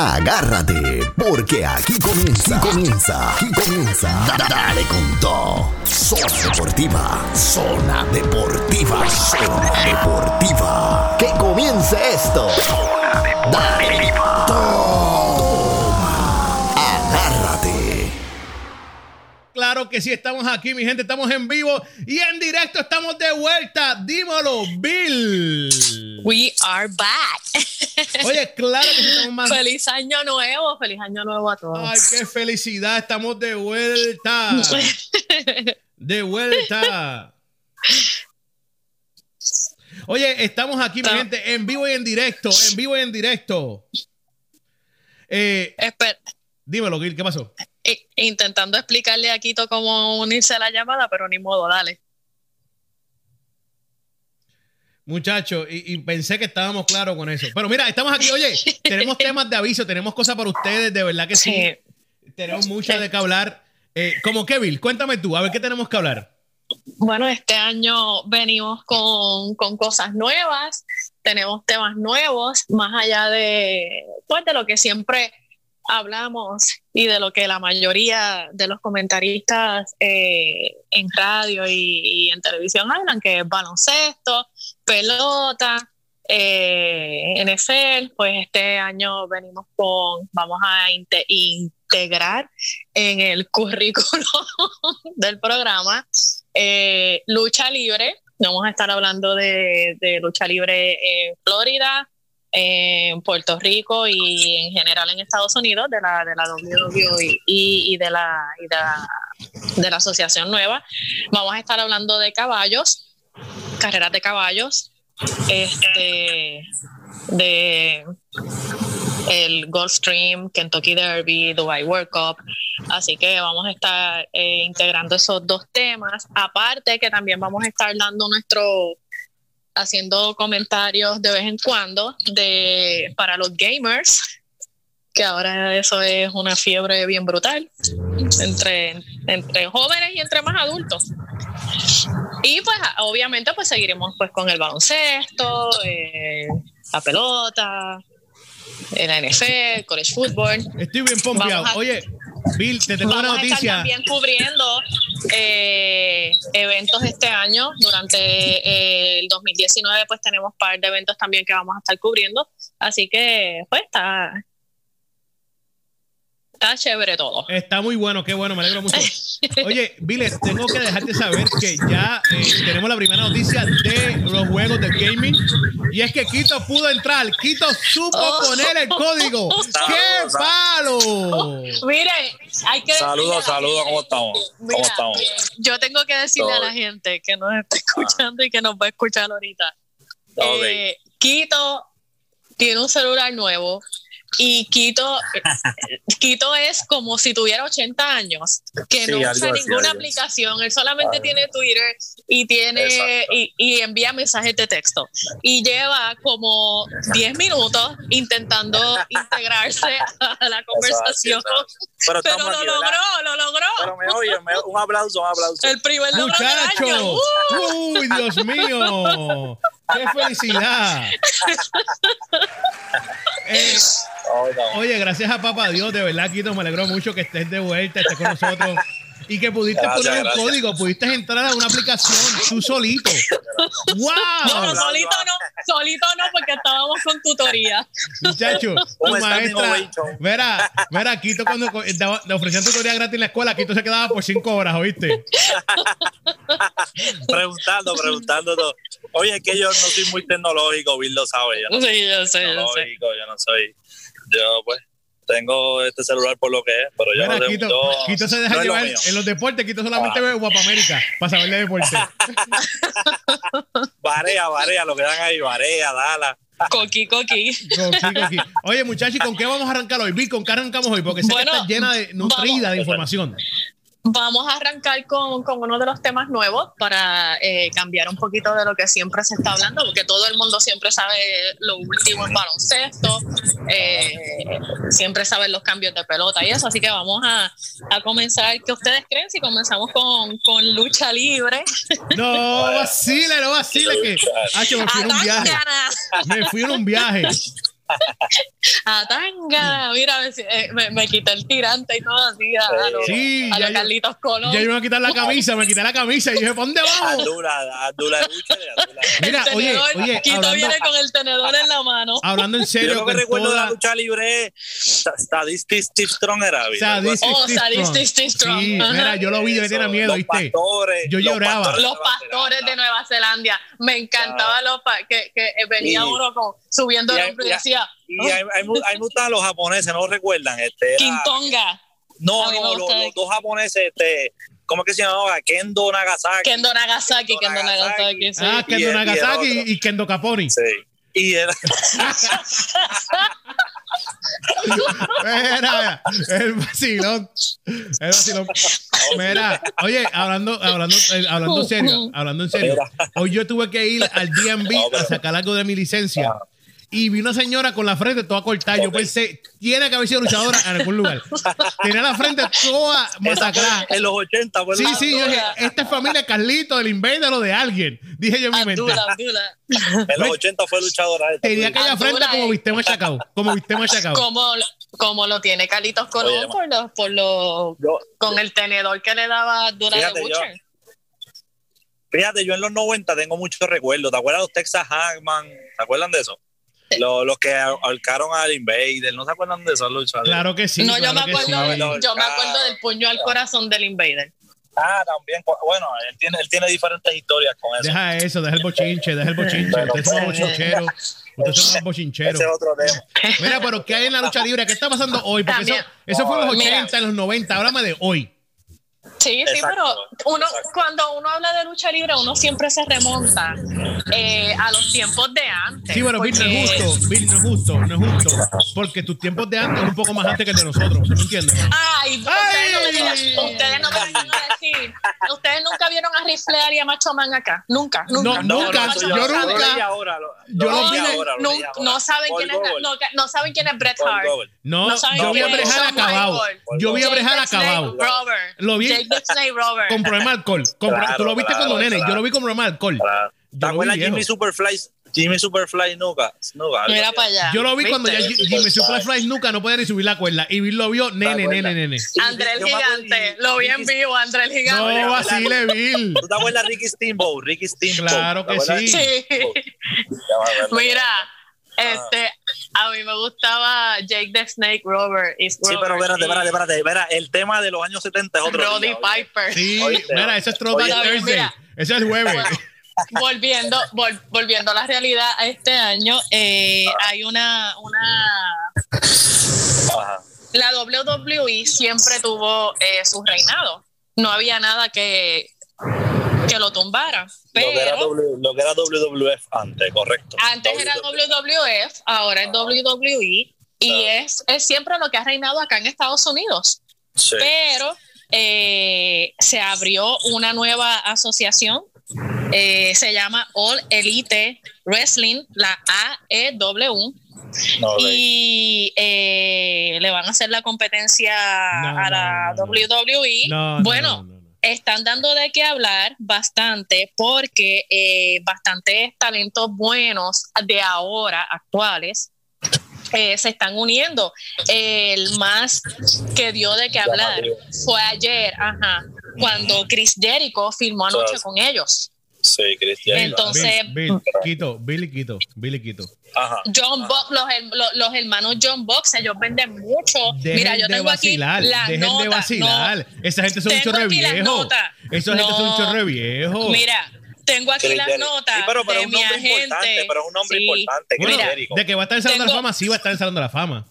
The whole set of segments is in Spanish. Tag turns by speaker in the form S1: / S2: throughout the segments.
S1: Agárrate, porque aquí comienza, aquí comienza, aquí comienza. Da- Dale con todo. Zona Deportiva, Zona Deportiva, Zona Deportiva. Que comience esto. Dale. Toma.
S2: Claro que sí, estamos aquí, mi gente, estamos en vivo y en directo estamos de vuelta. Dímelo, Bill.
S3: We are back.
S2: Oye, claro que sí, estamos más.
S3: feliz año nuevo, feliz año nuevo a todos.
S2: Ay, qué felicidad, estamos de vuelta. De vuelta. Oye, estamos aquí, mi gente, en vivo y en directo, en vivo y en directo. Eh,
S3: Esper-
S2: dímelo, Gil, ¿qué pasó?
S3: I- intentando explicarle a Quito cómo unirse a la llamada, pero ni modo, dale.
S2: Muchachos, y, y pensé que estábamos claros con eso. Pero mira, estamos aquí, oye, tenemos temas de aviso, tenemos cosas para ustedes, de verdad que sí.
S3: Sí.
S2: Tenemos mucho de qué hablar. Eh, como Kevin, cuéntame tú, a ver qué tenemos que hablar.
S3: Bueno, este año venimos con, con cosas nuevas, tenemos temas nuevos, más allá de, pues, de lo que siempre hablamos y de lo que la mayoría de los comentaristas eh, en radio y, en televisión hablan, que es baloncesto, pelota, eh, NFL, pues este año venimos con, vamos a inte- integrar en el currículo del programa eh, lucha libre. Vamos a estar hablando de, de lucha libre en Florida, en Puerto Rico y en general en Estados Unidos, de la, de la WWE y, y de, la, de, de la Asociación Nueva. Vamos a estar hablando de caballos, carreras de caballos, este, de el Gulfstream, Kentucky Derby, Dubai World Cup. Así que vamos a estar eh, integrando esos dos temas. Aparte que también vamos a estar dando nuestro haciendo comentarios de vez en cuando de para los gamers, que ahora eso es una fiebre bien brutal entre, entre jóvenes y entre más adultos. Y pues obviamente pues seguiremos pues con el baloncesto, eh, la pelota, la NFL, college football.
S2: Estoy bien pompeado.
S3: A-
S2: Oye, Bill, te tengo una
S3: Vamos a estar
S2: noticia.
S3: también cubriendo eh, eventos este año. Durante eh, el 2019, pues tenemos un par de eventos también que vamos a estar cubriendo. Así que, pues está, está chévere todo.
S2: Está muy bueno, qué bueno, me alegro mucho. Oye, Bill, tengo que dejarte saber que ya eh, tenemos la primera noticia de los juegos de gaming. Y es que Quito pudo entrar. Quito supo
S3: Oh.
S2: poner el código. ¡Qué palo!
S3: Mire, hay que
S4: Saludos, saludos, ¿cómo estamos?
S3: Mira,
S4: ¿Cómo estamos?
S3: bien, yo tengo que decirle a la gente que nos está escuchando y que nos va a escuchar ahorita. Eh, Quito tiene un celular nuevo y Quito, Quito es como si tuviera 80 años, que
S4: Sí,
S3: no usa
S4: así,
S3: ninguna aplicación, él solamente tiene Twitter y tiene y, y envía mensajes de texto y lleva como 10 minutos intentando integrarse a la conversación,
S4: Pero
S3: lo
S4: aquí,
S3: logró,
S4: ¿verdad?
S3: lo logró.
S4: Pero me oye, me- un aplauso, un aplauso.
S3: El primer logro del año. ¡Uh!
S2: ¡Uy, Dios mío! ¡Qué felicidad! Eh,
S4: no.
S2: Oye, gracias a Papá Dios, de verdad, Quito, me alegró mucho que estés de vuelta, estés con nosotros y que pudiste
S4: Gracias,
S2: poner el
S4: gracias.
S2: código, pudiste entrar a una aplicación tú solito. ¡Wow!
S3: No, solito no, solito no, porque estábamos con tutoría.
S2: Muchacho, tu
S4: Un
S2: maestra. Mira, mira, Quito cuando daba- le ofrecían tutoría gratis en la escuela, Quito se quedaba por cinco horas, ¿oíste?
S4: Preguntando, preguntando todo. Oye, es que yo no soy muy tecnológico, Bill lo sabe. Yo no
S3: Sí, yo sé, yo sé.
S4: yo no soy. Yo, pues, tengo este celular por lo que es, pero yo
S2: Mira,
S4: no sé.
S2: Quito,
S4: yo-
S2: Quito se deja
S4: no es lo
S2: llevar en los deportes, Quito solamente
S4: Ah.
S2: ve Guapa América para saber de deporte.
S4: Varea, varea, lo que dan ahí, varea, dala.
S3: Coqui, coqui.
S2: Coqui, coqui. Oye, muchachos, ¿y ¿con qué vamos a arrancar hoy? Bill, ¿con qué arrancamos hoy? Porque sé
S3: Bueno,
S2: que está llena de nutrida
S3: vamos.
S2: de información.
S3: Vamos a arrancar con, con uno de los temas nuevos para eh, cambiar un poquito de lo que siempre se está hablando, porque todo el mundo siempre sabe lo último en baloncesto, eh, siempre saben los cambios de pelota y eso, así que vamos a, a comenzar. ¿Qué ustedes creen si comenzamos con, con lucha libre?
S2: No vacile, no vacile, que. Ah, que me fui en un viaje. Me fui en un viaje.
S3: A tanga, mira, eh, me, me quité el tirante y todo así a, a los,
S2: Sí,
S3: a
S2: ya
S3: los
S2: yo-
S3: Carlitos Colón.
S2: Ya yo me voy a quitar la camisa, me quité la camisa y dije, ¿para dónde vamos?
S4: Andula, Andula Búchere, Andula.
S2: Mira,
S3: el
S2: oye,
S3: tenedor,
S2: oye,
S3: Quito
S2: hablando,
S3: viene con el tenedor en la mano.
S2: hablando en
S4: Yo
S2: serio,
S4: lo que recuerdo de la lucha libre Sadistic Steve Strong era.
S2: Sadistic
S3: Oh,
S2: Steve
S3: Sadistic
S2: Strong.
S3: Steve Strong.
S2: Sí,
S3: Ajá.
S2: mira, yo lo vi, yo tenía miedo,
S4: los
S2: ¿viste?
S4: pastores,
S2: Yo
S4: los
S2: lloraba.
S4: pastores de
S3: Los
S4: Nueva
S3: pastores de
S4: Zelanda.
S3: Nueva Zelanda. Me encantaba los pa- que, que venía uno con, subiendo
S4: y
S3: el
S4: hay-
S3: hombro y
S4: y
S3: decía
S4: Y hay, hay, mu- hay muchos los japoneses, no lo recuerdan. Este,
S3: Quintonga.
S4: no, no, los, dos japoneses, este, ¿cómo es que se llamaba? Kendo Nagasaki.
S3: Kendo Nagasaki, Kendo
S4: Kendo
S3: Nagasaki,
S4: Nagasaki.
S3: sí.
S2: Ah,
S4: Y
S2: Kendo
S4: y el
S2: Nagasaki
S4: otro.
S2: y, Kendo Caponi.
S4: Sí. Y era,
S2: Mira, el vacilón. El vacilón. Mira, oye, hablando, hablando, hablando en serio, hablando en serio. Hoy yo tuve que ir al DMV a sacar algo de mi licencia. Y vi una señora con la frente toda cortada. Yo pensé, tiene que haber sido luchadora en algún lugar. Tenía la frente toda masacrada.
S4: en los 80, fue
S2: Sí, sí, yo dije, esta es familia Carlito, del Invader o de alguien. Dije yo en mi mente.
S4: En los 80 fue luchadora. esta.
S2: Tenía aquella frente como viste machacado. Como viste machacado.
S3: Como, como lo tiene Carlitos Colón
S4: Oye,
S3: por los, por los,
S4: Yo-
S3: con el tenedor que le daba Abdullah de
S4: Fíjate, yo-
S3: Butcher.
S4: Fíjate, yo en los 90 tengo muchos recuerdos. ¿Te acuerdas de los Texas Hackman? ¿Se acuerdan de eso? Los, los que ahorcaron al Invader, ¿no se acuerdan de esos luchadores?
S2: Claro que sí.
S3: no, yo me acuerdo,
S2: sí.
S3: de-
S4: No,
S3: yo me acuerdo del puño al corazón del Invader.
S4: Ah, también. Bueno, él tiene, él tiene diferentes historias con eso.
S2: Deja eso, deja el bochinche, deja el bochinche.
S4: Bueno,
S2: Ustedes son
S3: pues,
S2: bochincheros. Ustedes son bochincheros.
S4: Ese es otro tema.
S2: Mira, pero ¿qué hay en la lucha libre? ¿Qué está pasando hoy? Porque eso, eso fue en los
S3: Mira.
S2: 80, en los 90. Háblame de hoy.
S3: Sí, sí,
S4: Exacto,
S3: pero uno,
S4: exacto.
S3: cuando uno habla de lucha libre, uno siempre se remonta eh, a los tiempos de antes.
S2: Sí, pero Bill, no es
S3: porque-
S2: justo. Bill, no es justo. No es justo. Porque tus tiempos de antes son un poco más antes que el de nosotros. ¿Me entiendes?
S3: Ay, ustedes no me digan-
S2: Ay.
S3: ustedes no me van a decir. Ustedes nunca vieron a Ric Flair y a Macho Man acá. Nunca, nunca.
S2: No, nunca,
S3: Macho
S2: yo
S3: Man
S2: nunca-
S4: ahora, lo-
S2: yo
S4: ahora, lo
S3: No,
S4: ahora.
S3: no saben quién es no, no saben quién es Bret Hart.
S2: No,
S3: No saben
S2: yo vi a
S3: es
S2: Brejal
S3: Shawn
S2: acabado. Yo vi a
S3: the Snake
S2: acabado. Lo vi-
S3: Jake the Snake Rover.
S2: Con problema de alcohol. Con pro-
S4: Claro,
S2: Tú lo viste
S4: claro,
S2: cuando nene. Yo lo vi con problema de alcohol.
S4: Claro.
S2: Yo
S4: ¿Te acuerdas. Jimmy Superfly? Jimmy Superfly. Nuka, algo
S3: Mira
S4: así.
S3: para allá.
S2: Yo lo vi cuando ya. Jimmy Superfly nunca no podía ni subir la cuerda. Y Bill lo vio, nene, nene, nene.
S3: André el gigante. Lo vi en vivo, André el gigante.
S2: No vacile, Bill.
S4: ¿Tú te acuerdas Ricky Steamboat? Ricky Steamboat.
S2: Claro
S4: ¿Te
S2: que sí.
S3: Mira, este, a mí me gustaba Jake the Snake Rover. y
S4: Sí, pero espérate, espérate, espérate. Espera, el tema de los años 70 es otro.
S3: Roddy. Piper.
S2: Sí,
S4: Oíste,
S2: mira, ese es Throwback Thursday.
S3: mira.
S2: Ese es el jueves.
S3: Bueno, volviendo, vol- volviendo a la realidad, este año eh, hay una, una
S4: Ajá.
S3: la WWE siempre tuvo eh, su reinado. No había nada que, que lo tumbara.
S4: Lo que, era
S3: Pero
S4: W- lo que era WWF antes, correcto.
S3: antes era WWF, ahora es WWE. Y es, es siempre lo que ha reinado acá en Estados Unidos.
S4: Sí.
S3: Pero eh, se abrió una nueva asociación, eh, se llama All Elite Wrestling, la AEW,
S4: No,
S3: y eh, le van a hacer la competencia
S2: No,
S3: a la
S2: no.
S3: WWE.
S2: No, no,
S3: bueno,
S2: no, no, no.
S3: Están dando de qué hablar bastante porque eh, bastantes talentos buenos de ahora, actuales, eh, se están uniendo. El más que dio de qué hablar fue ayer, ajá, cuando Chris Jericho filmó anoche con ellos.
S4: Sí, Cristian.
S3: Entonces,
S2: Bill, Bill, Quito, Billy Quito, Billy Quito.
S4: Ajá.
S3: John Box, los, los, los hermanos John Box, ellos venden mucho.
S2: Dejen
S3: Mira, yo
S2: de
S3: tengo aquí
S2: vacilar,
S3: la
S2: dejen
S3: nota.
S2: de vacilar. Esa gente son un
S3: Tengo
S2: chorre
S3: aquí las
S2: viejo.
S3: notas.
S2: Esa gente son un
S3: No.
S2: chorre viejo.
S3: Mira, tengo aquí las notas
S4: Sí, pero, pero
S3: de
S4: es un importante,
S3: agente.
S4: pero es un nombre
S3: Sí.
S4: importante.
S2: Bueno,
S4: Jericho.
S2: de que va a estar en el Salón de la
S3: Tengo-
S2: Fama, sí va a estar en el Salón de la Fama.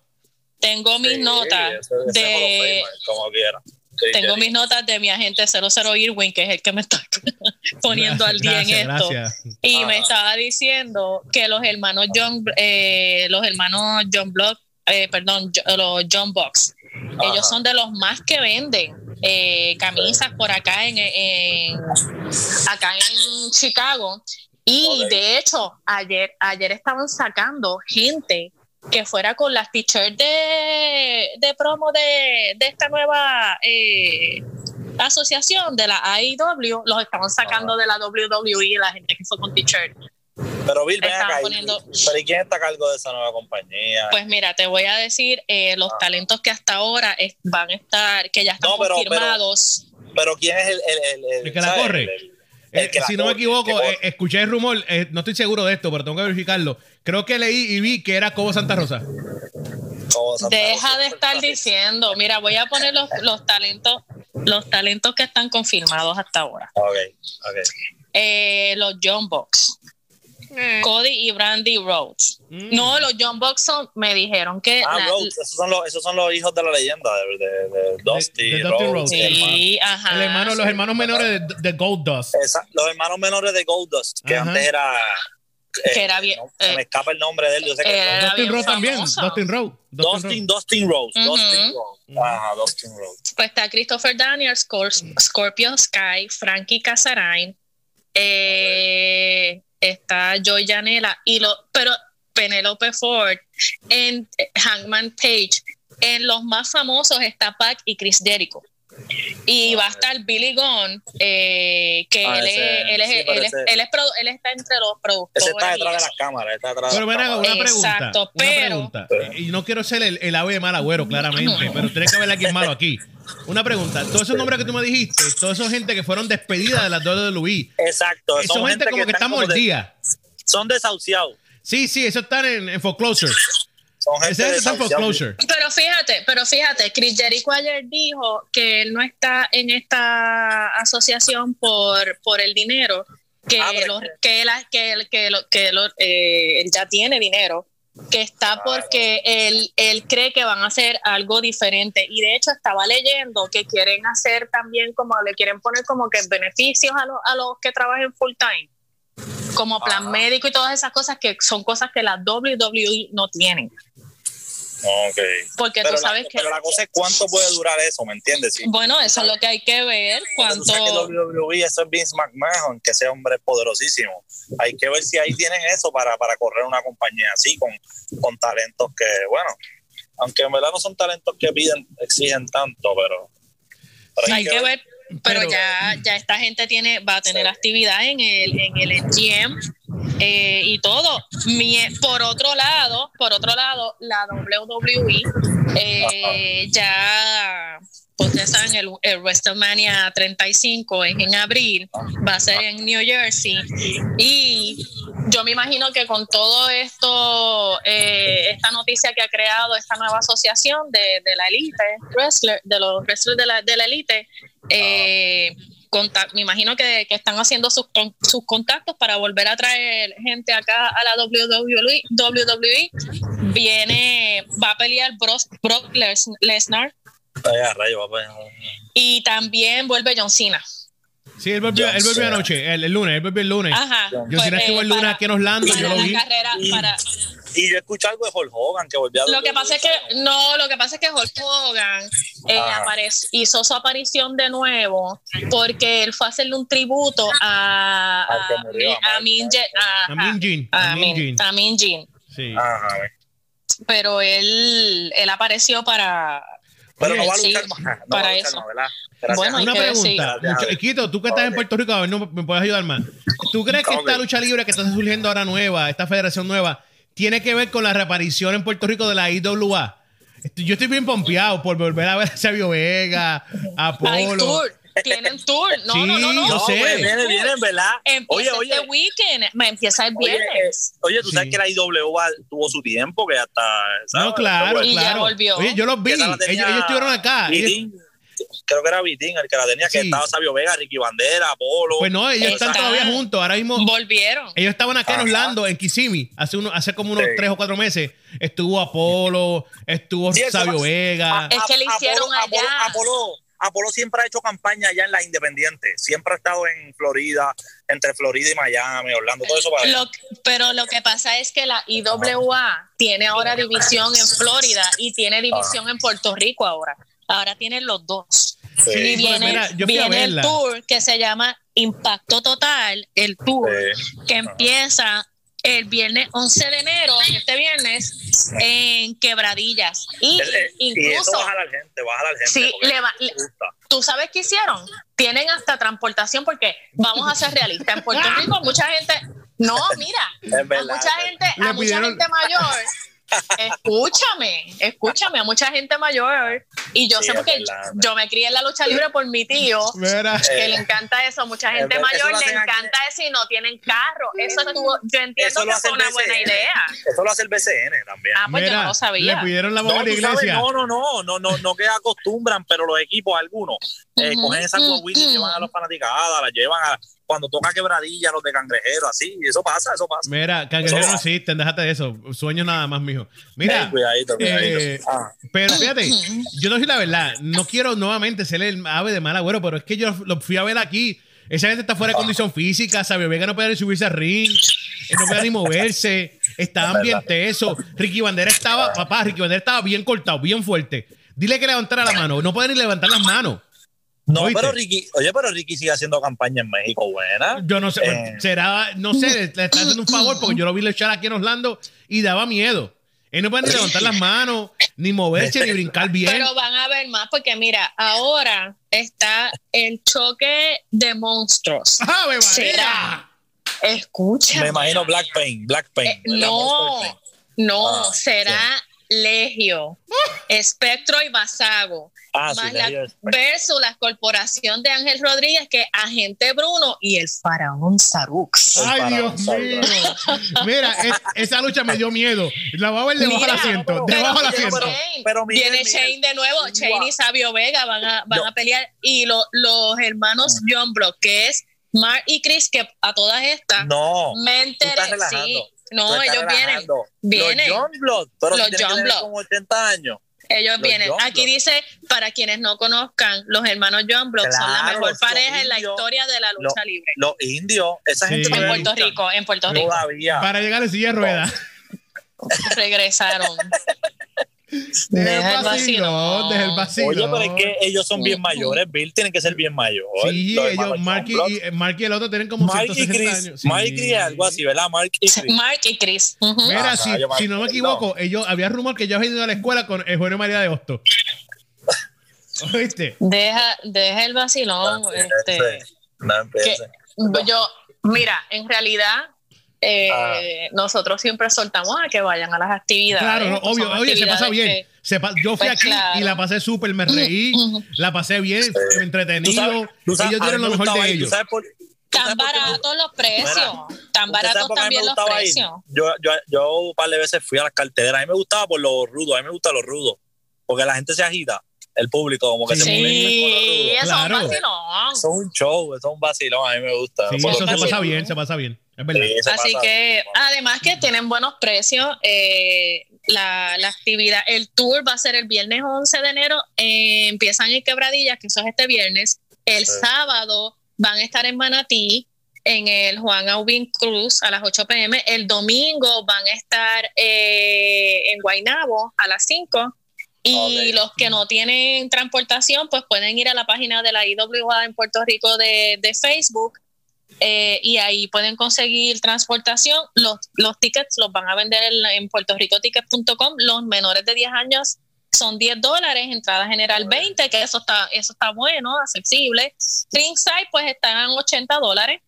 S3: Tengo mis
S4: Sí,
S3: notas
S4: ese-
S3: de
S4: como quiera. Sí,
S3: tengo mis notas de mi agente 00 Irwin, que es el que me está poniendo al día
S2: Gracias,
S3: en esto.
S2: Gracias.
S3: Y me estaba diciendo que los hermanos John, eh, los hermanos John Block, eh, perdón, los John Box,
S4: Ajá.
S3: ellos son de los más que venden eh, camisas por acá en, en acá en Chicago. Y de hecho, ayer, ayer estaban sacando gente que fuera con las t-shirts de, de promo de, de esta nueva eh, asociación de la AEW, los estaban sacando de la WWE, la gente que fue con t-shirt.
S4: Pero Bill, ven acá. Pero ¿y quién está a cargo de esa nueva compañía?
S3: Pues mira, te voy a decir eh, los ah. talentos que hasta ahora van a estar, que ya están confirmados.
S4: Pero, ¿quién es el,
S2: el, el, que la corre? Eh, si no me equivoco, eh, escuché el rumor, no estoy seguro de esto, pero tengo que verificarlo. Creo que leí y vi que era Cobo Santa Rosa.
S3: Deja de estar diciendo, mira, voy a poner los, los talentos, los talentos que están confirmados hasta ahora.
S4: Ok, ok.
S3: Eh, los John Box. Eh. Cody y Brandy Rhodes. Mm. No, los John Box son, me dijeron que.
S4: Ah, Rhodes, esos son, los, esos son los hijos de la leyenda de, de, Dusty, Rhodes.
S3: Sí, ajá.
S2: El hermano, los hermanos menores de, Gold Dust.
S4: los hermanos menores de Gold Dust, que antes era.
S3: Eh, que era bien.
S4: se me escapa el nombre de él. Yo sé que
S2: Dustin Rhodes también. Dustin Rhodes.
S4: Dustin, Dustin Rhodes. Dustin Rhodes. Ajá, Dustin.
S3: Pues está Christopher Daniels, Scorpio Sky, Frankie Casarain, eh, está Joy Janela, y lo, pero Penelope Ford, en Hangman Page, en los más famosos está Pac y Chris Jericho. Y va a estar Billy Gunn, eh, que él, es, él, es, él, es, él, está entre los productores.
S4: Ese está detrás de las cámaras. Está detrás
S2: pero ven una pregunta. Exacto, pero. Y no quiero ser el, el ave de mal agüero, claramente, pero tiene que haber alguien malo aquí. Una pregunta, todos esos nombres que tú me dijiste, toda esa gente que fueron despedidas de las de Luis.
S4: Exacto.
S2: Son, gente, como que, están mordidas.
S4: Son desahuciados.
S2: Sí, sí, eso están en, en foreclosure. Son gente de foreclosure.
S3: Pero fíjate, pero fíjate, Chris Jericho ayer dijo que él no está en esta asociación por, por el dinero, que, ah, que, él, que, que, que eh, él ya tiene dinero que está porque él, él cree que van a hacer algo diferente. Y de hecho estaba leyendo que quieren hacer también como le quieren poner como que beneficios a, a los que trabajen full time, como plan médico y todas esas cosas que son cosas que la WWE no tienen.
S4: Okay.
S3: Porque tú sabes que.
S4: Pero la cosa es cuánto puede durar eso, ¿me entiendes?
S3: Bueno, eso es lo que hay que ver. Cuánto.
S4: Tú WWE, eso es Vince McMahon, que ese hombre poderosísimo. Hay que ver si ahí tienen eso para, para correr una compañía así, con, con talentos que, bueno, aunque en verdad no son talentos que piden, exigen tanto, pero.
S3: hay, que, ver. Pero, ya, ya esta gente tiene, va a tener actividad en el, en el MGM eh, y todo. por otro lado, por otro lado, la WWE eh, ya ustedes saben, el, el, WrestleMania 35 es en abril, va a ser en New Jersey. Y yo me imagino que con todo esto, eh, esta noticia que ha creado esta nueva asociación de, de la elite, wrestler, de los wrestlers de la, de la elite, eh, me imagino que, están haciendo sus, sus contactos para volver a traer gente acá a la WWE. WWE viene, va a pelear Brock, Lesnar. Y también vuelve John Cena.
S2: Sí, él volvió, él volvió anoche, el, lunes, él volvió el lunes.
S3: Ajá.
S2: John Cena pues, estuvo el eh, lunes aquí en Orlando, yo lo vi.
S3: Carrera, para,
S4: y yo escuché algo de Hulk Hogan que volvió a
S3: Lo que pasa es que, no, lo que pasa es que Hulk Hogan eh, hizo su aparición de nuevo porque él fue a hacerle un tributo a, a, a, Min
S2: Jin.
S3: A Min Jin.
S2: Sí.
S3: Pero él, él apareció para.
S4: Pero no va a luchar más.
S3: para eso.
S2: Bueno, una pregunta. Quito, tú que estás en Puerto Rico, a ver, no me puedes ayudar más. ¿Tú crees que esta lucha libre que está surgiendo ahora nueva, esta federación nueva, tiene que ver con la reaparición en Puerto Rico de la IWA. Yo estoy bien pompeado por volver a ver a Sabio Vega, a Apolo.
S3: Tienen tour. No, no, no, no.
S2: Yo sé.
S4: Vienen, vienen, ¿verdad?
S3: Empieza oye, este weekend. Me empieza el viernes.
S4: Oye, tú sabes que la IWA tuvo su tiempo, que hasta.
S2: No, claro,
S3: y
S2: claro.
S3: Ya volvió.
S2: Oye, yo los vi. Ellos, ellos, estuvieron acá
S4: creo que era Vitín el que la tenía, que estaba Sabio Vega, Ricky Bandera, Polo.
S2: Pues no, ellos están todavía juntos, ahora mismo.
S3: Volvieron.
S2: Ellos estaban acá en Orlando, en Kissimmee, hace, uno, hace como unos tres o cuatro meses. Estuvo Apolo, estuvo Sabio Vega.
S3: es que le hicieron allá.
S4: Apolo, Apolo, siempre ha hecho campaña allá en las independientes. Siempre ha estado en Florida, entre Florida y Miami, Orlando, todo eso para
S3: Pero lo que pasa es que la IWA tiene ahora división en Florida y tiene división en Puerto Rico ahora. Ahora tienen los dos. Y viene, viene el tour que se llama Impacto Total, el tour que empieza el viernes 11 de enero, este viernes, en Quebradillas. Y incluso.
S4: baja la gente, baja la gente. Sí,
S3: le ¿Tú sabes qué hicieron? Tienen hasta transportación porque, vamos a ser realistas, en Puerto Rico mucha gente No, mira, a mucha gente, a mucha gente mayor escúchame, escúchame, a mucha gente mayor. Y yo sé porque yo me crié en la lucha libre por mi tío, que le encanta eso. Mucha gente mayor le encanta eso y no tienen carro. Eso yo entiendo que es una buena idea.
S4: Eso lo hace el BCN también.
S3: Ah, pues yo no lo sabía.
S2: Le pidieron la no,
S4: no, no, no, no, no, no que acostumbran, pero los equipos, algunos, eh, cogen esas guaguitas y llevan a los fanaticadas, las llevan a cuando toca quebradilla, los de cangrejero, así, eso pasa, eso pasa.
S2: Mira, cangrejeros no existen, déjate de eso, sueños nada más, mijo. Mira, cuidadito, cuidadito. Eh, ah. pero fíjate, yo no soy la verdad, no quiero nuevamente ser el ave de mal agüero, pero es que yo lo fui a ver aquí. Esa gente está fuera de condición física, Sabio Vega no puede ni subirse al ring, no puede ni moverse, estaban bien tesos. Ricky Bandera estaba, papá, Ricky Bandera estaba bien cortado, bien fuerte. Dile que levantara la mano, no puede ni levantar las manos.
S4: No, pero Ricky, oye, pero Ricky sigue haciendo campaña en México buena.
S2: Yo no sé, eh. será, no sé, le, está haciendo un favor porque yo lo vi luchar aquí en Orlando y daba miedo. Él no puede ni levantar las manos, ni moverse, ni brincar bien.
S3: Pero van a ver más, porque mira, ahora está el choque de monstruos.
S2: ¡Ah, me Será.
S3: Escucha.
S4: Me imagino Black Pain, Black Pain. Eh,
S3: no, no, ah, será Legio, Espectro y Basago. Ah, versus la corporación de Ángel Rodríguez, que Agente Bruno y el faraón Sarux.
S2: Ay, Dios mío. Mira, esa lucha me dio miedo. La va a ver debajo del asiento. Debajo del asiento.
S3: Pero, Viene Shane de nuevo. Shane y Sabio Vega van a, van a pelear. Y los hermanos ah. John Block, que es Mark y Chris, que a todas estas
S4: no,
S3: me enteré. Sí, no, ellos vienen. Vienen.
S4: Los John Blood, pero los John Blood. como 80 años.
S3: Ellos vienen. Aquí dice, para quienes no conozcan, los hermanos John Block son la mejor pareja en la historia de la lucha libre.
S4: Los indios, esa gente.
S3: En Puerto Rico, en Puerto Rico.
S4: Todavía.
S2: Para llegar a silla de ruedas.
S3: Regresaron.
S2: Deja el vacilón, deja el vacilón.
S4: Oye, pero es que ellos son bien mayores, Bill tiene que ser bien mayor.
S2: Sí, ellos, Mark y, Mark y, el otro tienen como Mark 160 y Chris, años.
S4: Mark y Chris, algo así, ¿verdad? Mark y Chris.
S3: Mark y Chris.
S2: Mira, si, si, no me equivoco, ellos había rumor que ellos habían ido a la escuela con el Jorge María de Hosto.
S3: ¿Oíste? Deja, deja el vacilón. No este,
S4: no
S3: que, yo, mira, en realidad eh, ah. nosotros siempre soltamos a que vayan a las actividades.
S2: Claro, obvio, oye, se pasa bien. yo fui pues aquí y la pasé súper, me reí, la pasé bien, entretenido. ellos tienen lo mejor de ellos.
S3: Tan baratos los precios, tan baratos también los precios.
S4: Yo, yo, yo un par de veces fui a las carteras, a mí me gustaba por lo rudo, a mí me gusta lo rudo, porque la gente se agita el público como que
S3: sí,
S4: se
S3: Sí, eso es un vacilón.
S4: Eso es un show, eso es un vacilón, a mí me gusta.
S2: Sí, eso se pasa bien, se pasa bien.
S3: Así que, además que tienen buenos precios, eh, la, actividad, el tour va a ser el viernes 11 de enero, eh, empiezan en Quebradillas, que eso es este viernes. El sábado van a estar en Manatí, en el Juan Aubin Cruz a las 8 pm. El domingo van a estar eh, en Guaynabo a las 5. Y los que no tienen transportación, pues pueden ir a la página de la IWA en Puerto Rico de, de Facebook eh, y ahí pueden conseguir transportación. Los, los tickets los van a vender en, en puertorricotickets.com. Los menores de 10 años son 10 dólares, entrada general 20, que eso está, eso está bueno, accesible. Ringside pues están 80 dólares,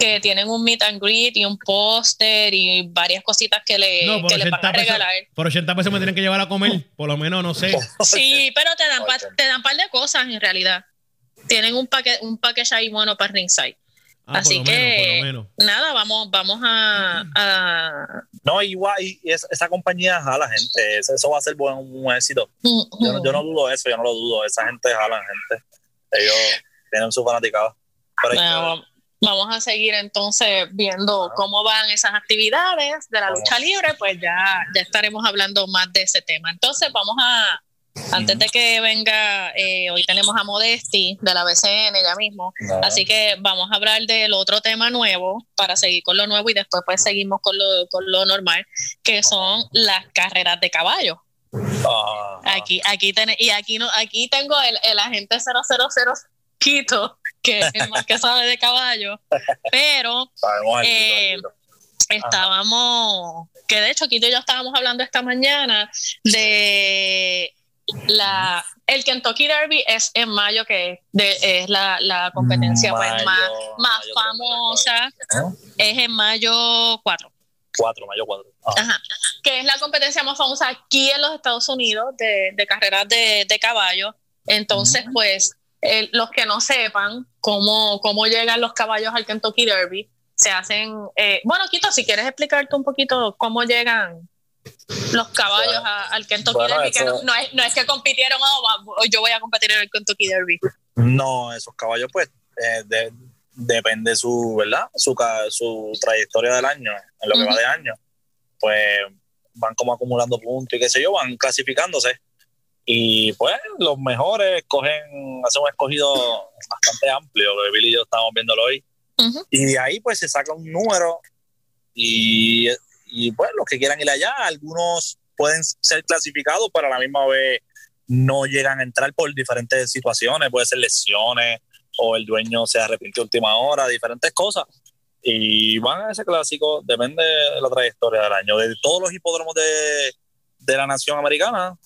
S3: que tienen un meet and greet y un póster y varias cositas que le, que le van a regalar.
S2: por 80 pesos me tienen que llevar a comer, por lo menos, no sé.
S3: Sí, pero te dan, te dan un par de cosas en realidad. Tienen un paquete, un paquete ahí bueno para Ringside. Ah, Así que nada, vamos, vamos a,
S4: No, igual, y esa, compañía jala gente, eso, va a ser buen, un éxito. yo, no, yo no dudo eso, yo no lo dudo, esa gente jala gente. Ellos tienen su fanaticada.
S3: vamos a seguir entonces viendo cómo van esas actividades de la lucha libre, pues ya, ya estaremos hablando más de ese tema. Entonces vamos a, antes de que venga, eh, hoy tenemos a Modesti de la BCN ya mismo, así que vamos a hablar del otro tema nuevo para seguir con lo nuevo y después pues seguimos con lo, con lo normal, que son las carreras de caballo. Ah. Aquí, aquí y aquí no, aquí tengo el, el agente 000 Quito, que es el más que sabe de caballo, pero eh, estábamos, que de hecho Quito y yo estábamos hablando esta mañana de la, el Kentucky Derby es en mayo, que es la, la competencia pues, más, más famosa. Es en mayo 4.
S4: 4, mayo 4.
S3: Ah. Ajá. Que es la competencia más famosa aquí en los Estados Unidos de, de carreras de, de caballos. Entonces, pues, los que no sepan cómo, cómo llegan los caballos al Kentucky Derby, se hacen. Eh, bueno, Quito, si quieres explicarte un poquito cómo llegan los caballos al Kentucky Derby, que no, es, no, es, que compitieron, oh, yo voy a competir en el Kentucky Derby.
S4: No, esos caballos, pues, eh, depende su, ¿verdad? Su, su trayectoria del año, en lo que va de año. Pues van como acumulando puntos y qué sé yo, van clasificándose. Y pues los mejores cogen, hacen un escogido bastante amplio, que Billy y yo estamos viéndolo hoy. Y de ahí pues se saca un número y, y pues los que quieran ir allá, algunos pueden ser clasificados, pero a la misma vez no llegan a entrar por diferentes situaciones, puede ser lesiones o el dueño se arrepintió última hora, diferentes cosas. Y van a ese clásico, depende de la trayectoria del año. De todos los hipódromos de, de la nación americana,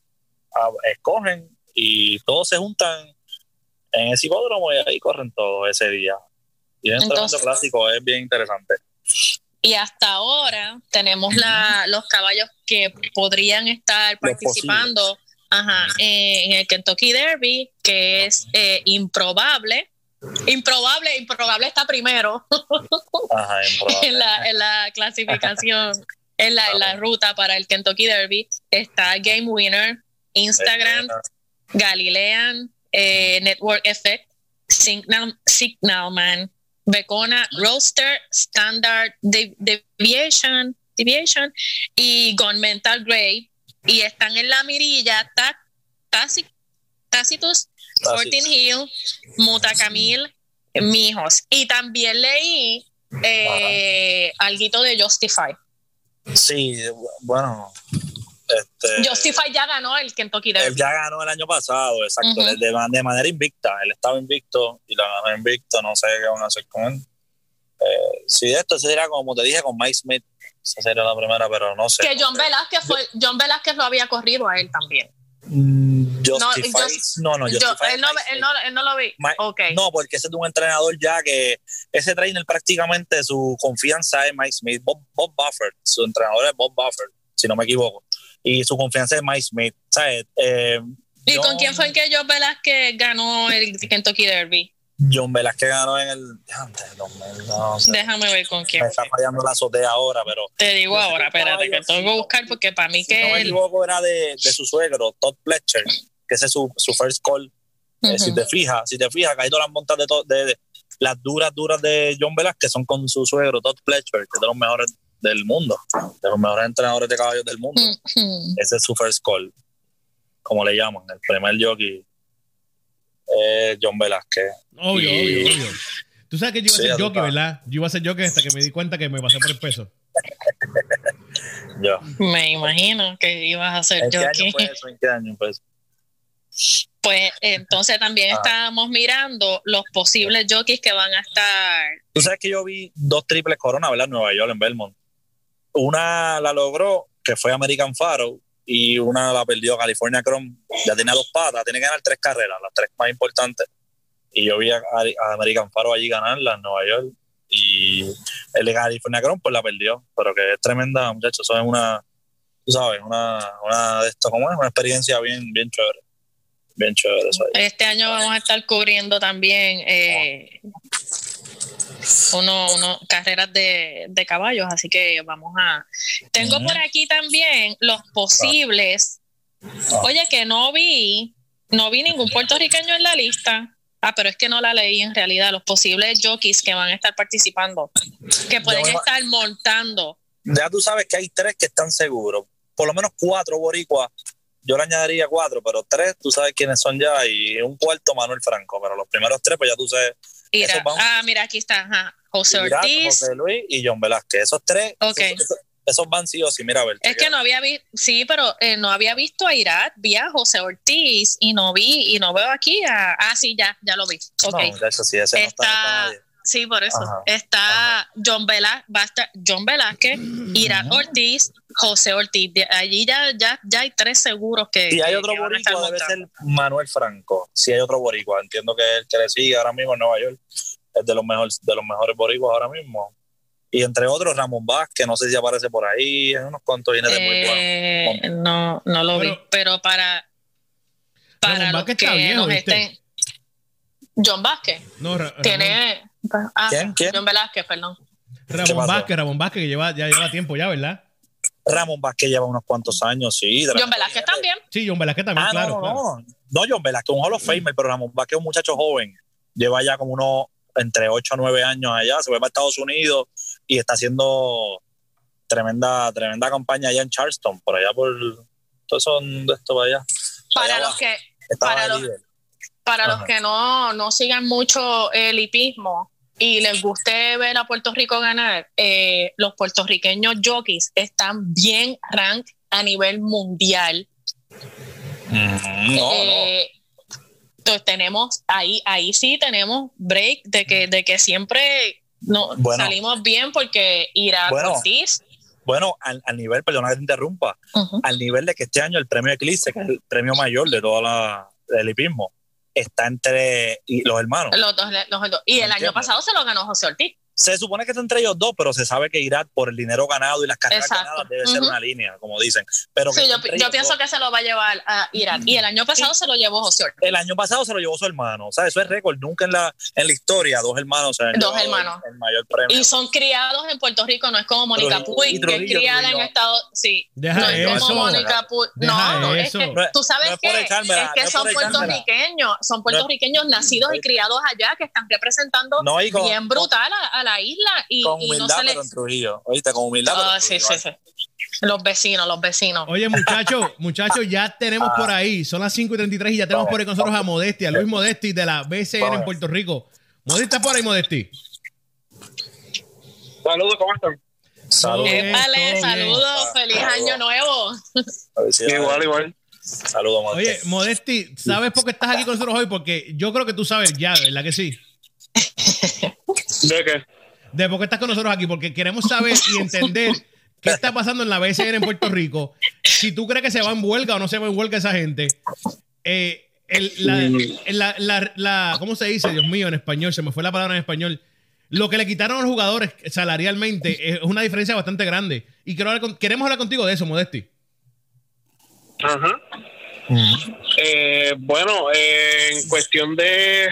S4: escogen y todos se juntan en ese hipódromo y ahí corren todo ese día. Y es un clásico, es bien interesante.
S3: Y hasta ahora tenemos la, los caballos que podrían estar participando en el Kentucky Derby, que es eh, improbable. Improbable, improbable está primero en, la, en, la, clasificación, en la, en la ruta para el Kentucky Derby. Está Game Winner, Instagram, Galilean, eh, Network Effect, Signal, Signalman, Becona, Roaster, Standard Deviation, Deviation y Gonmental Gray. Y están en la mirilla Tacitus, Fortin Hill, Mutacamil, Mijos. Y también leí eh, algo de Justify.
S4: Sí, bueno, este,
S3: Justify ya ganó el Kentucky Derby.
S4: Él ya ganó el año pasado, exacto, de, manera invicta. Él estaba invicto y la ganó invicto, no sé qué van a hacer con él. Eh, si esto sería como te dije con Mike Smith, esa sería la primera, pero no sé.
S3: Que John Velázquez fue, John Velázquez lo había corrido a él también.
S4: Mm, Justify, no, no,
S3: Justify, él, no, él, no, él, no, lo vi. okay.
S4: No, porque ese es un entrenador ya que ese trainer prácticamente su confianza es Mike Smith, Bob, Bob Buffett, su entrenador es Bob Buffett, si no me equivoco y su confianza en Mike Smith. ¿sabes? Eh,
S3: ¿Y con quién fue en que John Velázquez ganó el Kentucky Derby?
S4: John Velázquez ganó en el.
S3: Déjame ver con quién.
S4: Me está fallando la azotea ahora, pero.
S3: Te digo ahora, espérate, que tengo que buscar porque para mí que.
S4: No me equivoco, era de, de, su suegro, Todd Fletcher, que ese es su, su first call. Eh, si te fijas, si te fijas, todas las montas de, de, de, las duras, duras de John Velázquez son con su suegro, Todd Fletcher, que es de los mejores del mundo, de los mejores entrenadores de caballos del mundo. Ese es su first call, como le llaman, el primer jockey. Eh, John Velázquez.
S2: Obvio, obvio, obvio. Tú sabes que yo iba a ser jockey, ¿verdad? Yo iba a ser jockey hasta que me di cuenta que me pasé por el peso.
S4: yo.
S3: Me imagino que ibas a ser jockey.
S4: Año fue eso? ¿En qué año fue eso?
S3: Pues entonces también ah. estábamos mirando los posibles jockeys que van a estar.
S4: Tú sabes que yo vi dos triples coronas, ¿verdad? En Nueva York, en Belmont una la logró, que fue American Faro, y una la perdió California Chrome. Ya tenía dos patas, tiene que ganar tres carreras, las tres más importantes. Y yo vi a, American Faro allí ganarla en Nueva York. Y el de California Chrome, pues la perdió. Pero que es tremenda, muchachos. Eso es una, tú sabes, una, una de estos, ¿cómo es? Una experiencia bien, bien chévere. Bien chévere eso
S3: Este año vamos a estar cubriendo también eh, uno, uno carreras de, de, caballos, así que vamos a... Tengo por aquí también los posibles... Oye, que no vi, no vi ningún puertorriqueño en la lista. Ah, pero es que no la leí en realidad. Los posibles jockeys que van a estar participando, que pueden estar montando.
S4: Ya tú sabes que hay tres que están seguros. Por lo menos cuatro boricuas. Yo le añadiría cuatro, pero tres, tú sabes quiénes son ya. Y un cuarto, Manuel Franco. Pero los primeros tres, pues ya tú sabes
S3: ah, mira, aquí está. José Ortiz.
S4: José Luis y John Velázquez. Esos tres. Esos, van sí o sí, mira a ver.
S3: Es que no había visto, sí, pero eh, no había visto a Irat, vi a José Ortiz y no vi, y no veo aquí a, ah, sí, ya, ya lo vi. Okay.
S4: No, eso sí, ese está, no está,
S3: sí, por eso. Está John, Velázquez, John Velázquez, Irán Ortiz, José Ortiz. allí ya, ya, ya hay tres seguros que.
S4: Si hay otro boricua, debe ser Manuel Franco. Si hay otro boricua, entiendo que el que le sigue ahora mismo en Nueva York es de los mejores, de los mejores boricuas ahora mismo. Y entre otros, Ramón Vázquez, no sé si aparece por ahí, en unos cuantos viene de muy
S3: eh, No, no lo vi, pero para. Para Ramón Vázquez que está viejo, nos estén, John Vázquez. No, tiene. Ah, ¿Quién? ¿Quién? John Velázquez, perdón.
S2: Ramón Vázquez, Ramón Vázquez, que lleva, ya lleva tiempo ya, ¿verdad?
S4: Ramón Vázquez lleva unos cuantos años, sí.
S3: John Velázquez también.
S2: Sí, John Velázquez también, ah, claro,
S4: no, no, no, John Velázquez, un Hall of Famer, pero Ramón Vázquez es un muchacho joven. Lleva ya como unos entre 8 a 9 años allá, se fue para Estados Unidos y está haciendo tremenda, tremenda campaña allá en Charleston, por allá por todos son de esto para allá.
S3: Para los que, para los, para los que no, no sigan mucho el hipismo y les guste ver a Puerto Rico ganar, eh, los puertorriqueños jockeys están bien rank a nivel mundial. Mm, eh, entonces tenemos, ahí, ahí sí tenemos break de que, de que siempre no, salimos bien porque irá
S4: bueno,
S3: Ortiz.
S4: Bueno, al, nivel, perdona que te interrumpa, al nivel de que este año el premio Eclipse, que es el premio mayor de toda la, del hipismo, está entre los hermanos.
S3: Los dos, los dos. Y el año pasado se lo ganó José Ortiz.
S4: Se supone que está entre ellos dos, pero se sabe que Irak, por el dinero ganado y las carreras ganadas, debe ser una línea, como dicen. Pero
S3: sí, yo, pienso que se lo va a llevar a Irak. Y el año pasado se lo llevó José Ortiz.
S4: El año pasado se lo llevó su hermano. O sea, eso es récord. Nunca en la, en la historia, dos hermanos.
S3: dos hermanos. El, mayor premio. Y son criados en Puerto Rico, no es como Mónica Puig, que es criada en Estados Sí.
S2: Deja
S3: no
S2: es como
S3: Mónica Puig. No, no, es que tú sabes que, es que son puertorriqueños. Son puertorriqueños nacidos y criados allá que están representando bien brutal a la isla. Y
S4: con humildad, pero en Trujillo. Oíste, con humildad.
S3: Ah, sí, sí, sí. Los vecinos, los vecinos.
S2: Oye, muchachos, muchachos, ya tenemos ah. por ahí, son las 5 y 33 y ya tenemos por ahí con nosotros a Modesti, a Luis Modesti de la BCN en Puerto Rico. Modesti, ¿está por ahí, Modesti?
S5: Saludos, ¿cómo están?
S3: Saludos. saludos, feliz año nuevo.
S5: igual, igual.
S4: Saludos,
S2: Modesti. Oye, Modesti, ¿sabes por qué estás aquí con nosotros hoy? Porque yo creo que tú sabes ya, ¿verdad que sí?
S5: ¿De qué?
S2: De por qué estás con nosotros aquí, porque queremos saber y entender qué está pasando en la BCN en Puerto Rico. Si tú crees que se va en huelga o no se va en huelga esa gente. Eh, la, la, la, ¿Cómo se dice? Dios mío, en español, se me fue la palabra en español. Lo que le quitaron a los jugadores salarialmente es una diferencia bastante grande. Y queremos hablar contigo de eso, Modesti.
S5: Ajá. Eh, bueno, eh, en cuestión de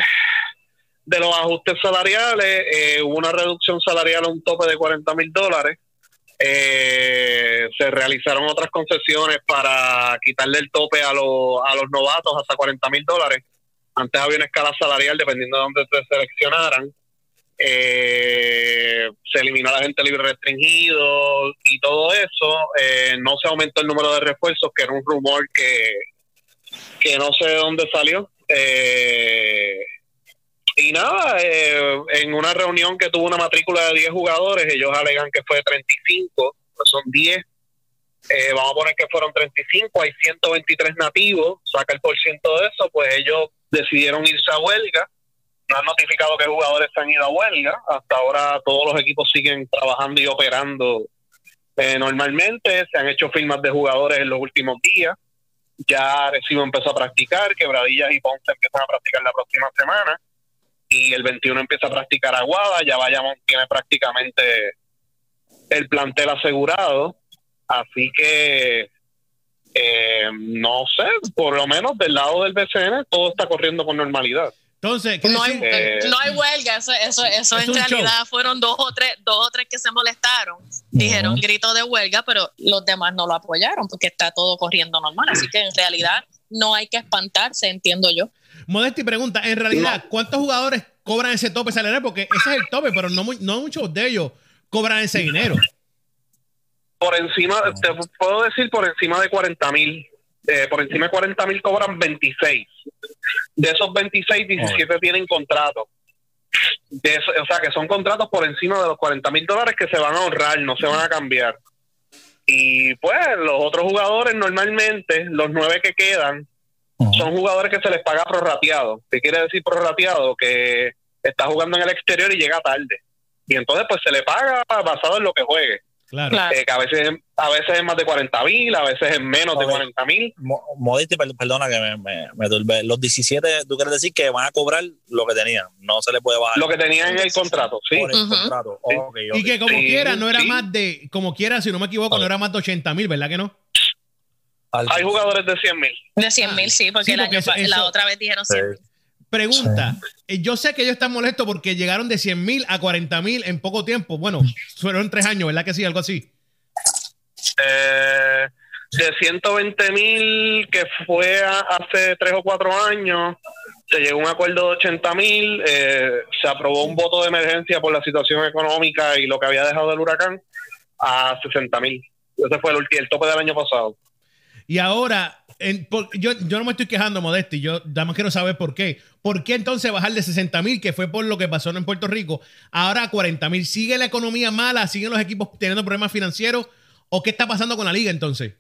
S5: de los ajustes salariales, eh, hubo una reducción salarial a un tope de 40 mil dólares. Eh, se realizaron otras concesiones para quitarle el tope a, los a los novatos hasta 40 mil dólares. Antes había una escala salarial dependiendo de dónde se seleccionaran. Eh, se eliminó la gente libre restringido y todo eso. no se aumentó el número de refuerzos, que era un rumor que, que no sé de dónde salió. Eh, y nada, eh, en una reunión que tuvo una matrícula de 10 jugadores, ellos alegan que fue de 35, pues son 10. Eh, vamos a poner que fueron 35, hay 123 nativos, saca el por ciento de eso, pues ellos decidieron irse a huelga. No han notificado que jugadores se han ido a huelga. Hasta ahora todos los equipos siguen trabajando y operando eh, normalmente. Se han hecho firmas de jugadores en los últimos días. Ya Recibo empezó a practicar, Quebradillas y Ponce empiezan a practicar la próxima semana y el 21 empieza a practicar Aguada, ya Bayamón tiene prácticamente el plantel asegurado, así que eh, no sé, por lo menos del lado del BCN todo está corriendo con normalidad.
S2: Entonces,
S3: no hay, no hay, huelga, eso, eso, eso en realidad fueron dos o tres, dos o tres que se molestaron, dijeron grito de huelga, pero los demás no lo apoyaron porque está todo corriendo normal, así que en realidad no hay que espantarse, entiendo yo.
S2: Modesti pregunta, en realidad, ¿cuántos jugadores cobran ese tope salarial? Porque ese es el tope, pero no, no muchos de ellos cobran ese dinero.
S5: Por encima, te puedo decir por encima de 40 mil. Eh, por encima de 40 mil cobran 26. De esos 26, 17 tienen contrato. o sea, que son contratos por encima de los 40 mil dólares que se van a ahorrar, no se van a cambiar. Y pues los otros jugadores normalmente, los nueve que quedan, son jugadores que se les paga prorrateado. ¿Qué quiere decir prorrateado? Que está jugando en el exterior y llega tarde. Y entonces pues se le paga basado en lo que juegue.
S2: Claro.
S5: Eh, que a veces, a veces es más de 40 mil, a veces es menos de 40 mil.
S4: Modesti, perdona que me, me. Los 17, tú quieres decir que van a cobrar lo que tenían, no se le puede bajar.
S5: Lo que tenían en el contrato, sí.
S4: Por el contrato.
S5: Sí.
S4: Okay, okay.
S2: Y que como
S5: Sí,
S2: quiera, no era
S5: sí.
S2: más de, como quiera, si no me equivoco, no era más de 80 mil, ¿verdad que no?
S5: Hay jugadores de 100 mil.
S3: De 100 mil, sí, porque,
S2: Sí,
S3: el
S2: porque
S3: año
S2: eso-
S3: pa- la
S2: eso-
S3: otra vez dijeron 100 mil.
S2: Pregunta, eh, yo sé que ellos están molestos porque llegaron de 100 mil a 40 mil en poco tiempo. Bueno, fueron tres años, ¿verdad que sí? Algo así.
S5: Eh, de 120 mil que fue a- hace tres o cuatro años, se llegó a un acuerdo de 80 mil, eh, se aprobó un voto de emergencia por la situación económica y lo que había dejado del huracán a 60 mil. Ese fue el, el tope del año pasado.
S2: Y ahora, en- yo, yo no me estoy quejando, Modesti, yo nada más quiero saber por qué. ¿Por qué entonces bajar de 60 mil, que fue por lo que pasó en Puerto Rico, ahora a 40 mil? ¿Sigue la economía mala? ¿Siguen los equipos teniendo problemas financieros? ¿O qué está pasando con la liga entonces?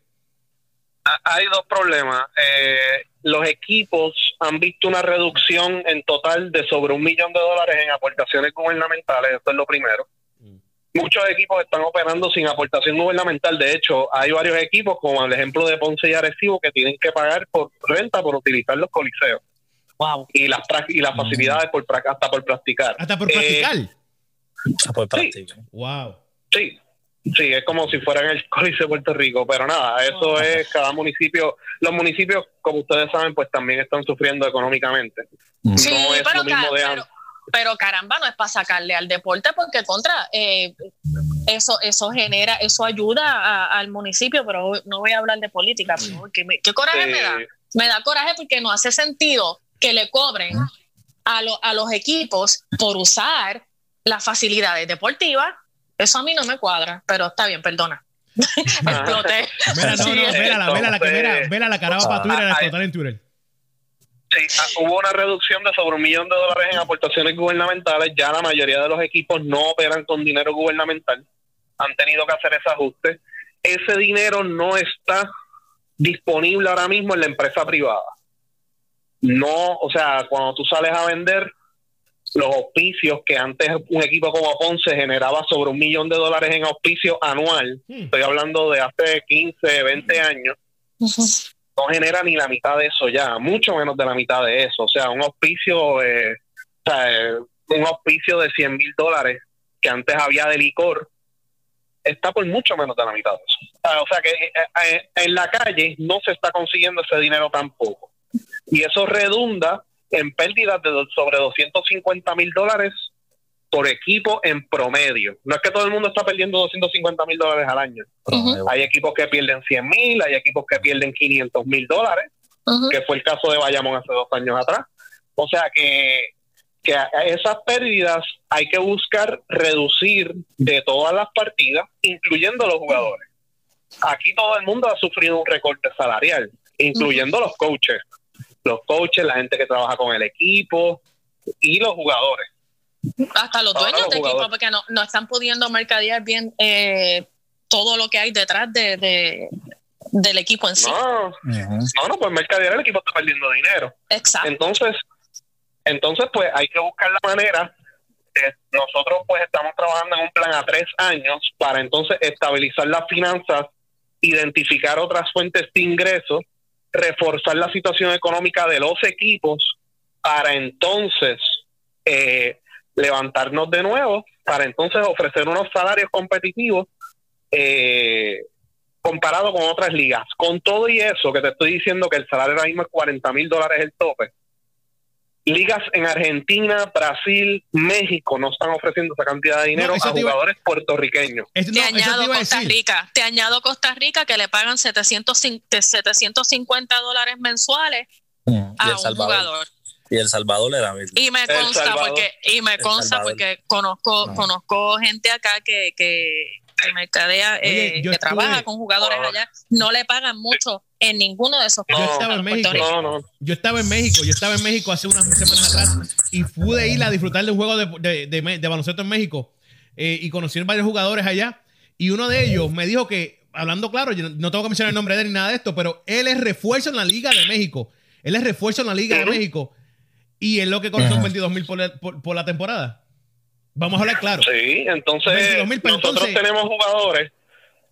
S5: Ha- Hay dos problemas. Eh, los equipos han visto una reducción en total de sobre un millón de dólares en aportaciones gubernamentales. Esto es lo primero. Muchos equipos están operando sin aportación gubernamental. De hecho, hay varios equipos, como el ejemplo de Ponce y Arecibo, que tienen que pagar por renta por utilizar los coliseos
S3: Wow.
S5: y las y las facilidades por pra- hasta por practicar.
S2: Hasta por
S5: Eh,
S2: practicar.
S4: Ah, pues, práctica.
S2: wow.
S5: Sí, sí, es como si fuera en el Coliseo de Puerto Rico, pero nada, eso es cada municipio. Los municipios, como ustedes saben, pues también están sufriendo económicamente.
S3: Sí,
S5: no es
S3: pero,
S5: lo mismo de antes.
S3: Pero caramba, no es para sacarle al deporte porque contra eh, eso eso genera, eso ayuda a- al municipio, pero no voy a hablar de política, pero que me- ¿qué coraje me da?
S5: Eh,
S3: Me da coraje porque no hace sentido que le cobren a, lo- a los equipos por usar las facilidades deportivas. Eso a mí no me cuadra, pero está bien, perdona. Exploté.
S2: Mira, no,
S3: Sí,
S2: no, vela, vela, la que
S5: entonces-
S2: mira, vela la caraba para Twitter, a explotar en Twitter.
S5: Sí, hubo una reducción de sobre un millón de dólares en aportaciones gubernamentales. Ya la mayoría de los equipos no operan con dinero gubernamental. Han tenido que hacer ese ajuste. Ese dinero no está disponible ahora mismo en la empresa privada. No, o sea, cuando tú sales a vender los auspicios que antes un equipo como Ponce generaba sobre un millón de dólares en auspicio anual,
S2: Hmm.
S5: estoy hablando de hace 15, 20 años, no genera ni la mitad de eso ya, mucho menos de la mitad de eso. O sea, un auspicio, eh, o sea, eh, un auspicio de 100 mil dólares que antes había de licor, está por mucho menos de la mitad de eso. Ah, O sea, que eh, eh, en la calle no se está consiguiendo ese dinero tampoco. Y eso redunda en pérdidas de sobre 250 mil dólares por equipo en promedio. No es que todo el mundo está perdiendo 250 mil dólares al año. Hay equipos que pierden 100 mil, hay equipos que pierden 500 mil dólares, que fue el caso de Bayamón hace dos años atrás. O sea que, que esas pérdidas hay que buscar reducir de todas las partidas, incluyendo los jugadores. Aquí todo el mundo ha sufrido un recorte salarial, incluyendo los coaches. Los coaches, la gente que trabaja con el equipo y los jugadores.
S3: Hasta los dueños
S5: los
S3: de equipo,
S5: jugadores.
S3: porque no, no están pudiendo mercadear bien eh, todo lo que hay detrás de, de- del equipo en sí.
S5: No, no, no, pues mercadear el equipo está perdiendo dinero.
S3: Exacto.
S5: Entonces, entonces pues hay que buscar la manera. de- nosotros pues estamos trabajando en un plan a tres años para entonces estabilizar las finanzas, identificar otras fuentes de ingresos, reforzar la situación económica de los equipos para entonces eh, levantarnos de nuevo, para entonces ofrecer unos salarios competitivos eh, comparado con otras ligas. Con todo y eso que te estoy diciendo que el salario ahora mismo es 40 mil dólares el tope. Ligas en Argentina, Brasil, México no están ofreciendo esa cantidad de dinero
S2: No,
S5: a
S2: te iba-
S5: jugadores puertorriqueños.
S2: Es-
S3: Te
S2: no, te
S3: añado
S2: a
S3: Costa
S2: decir.
S3: Rica, te añado Costa Rica que le pagan 700, cin- de 750 dólares mensuales
S4: Y
S3: a un
S4: Salvador.
S3: jugador.
S4: Y El Salvador era mil.
S3: Y me consta porque y me consta porque conozco
S4: No.
S3: conozco gente acá que que, que mercadea
S2: Oye,
S3: eh, que
S2: estuve-
S3: trabaja con jugadores allá, no le pagan mucho en ninguno de esos
S2: Yo estaba en México.
S5: No, no.
S2: Yo estaba en México, yo estaba en México hace unas semanas atrás y pude ir a disfrutar de un juego de, de- de me- de baloncesto en México eh, y conocí varios jugadores allá y uno de ellos me dijo que, hablando claro, yo no- tengo que mencionar el nombre de él ni nada de esto, pero él es refuerzo en la Liga de México. Él es refuerzo en la Liga de. México Y es lo que son 22 mil por, la temporada. Vamos a hablar claro.
S5: Sí, entonces nosotros tenemos jugadores.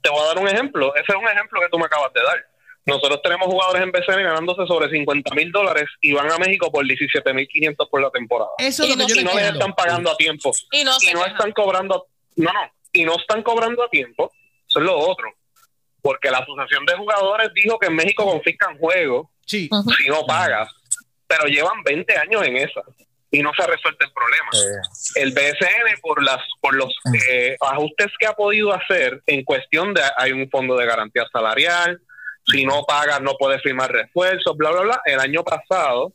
S5: Te voy a dar un ejemplo. Ese es un ejemplo que tú me acabas de dar. Nosotros tenemos jugadores en BCN ganándose sobre 50 mil dólares y van a México por 17 mil 500 por la temporada.
S2: Eso es lo
S5: que
S2: yo
S5: y no les están pagando a tiempo.
S3: Y no,
S5: están cobrando. No, no. Y no están cobrando a tiempo. Eso es lo otro. Porque la Asociación de Jugadores dijo que en México confiscan juegos si no pagas. Pero llevan 20 años en esa y no se ha resuelto el problema. El BSN, por las por los eh, ajustes que ha podido hacer en cuestión de hay un fondo de garantía salarial, si no pagas no puedes firmar refuerzos, bla, bla, bla. El año pasado,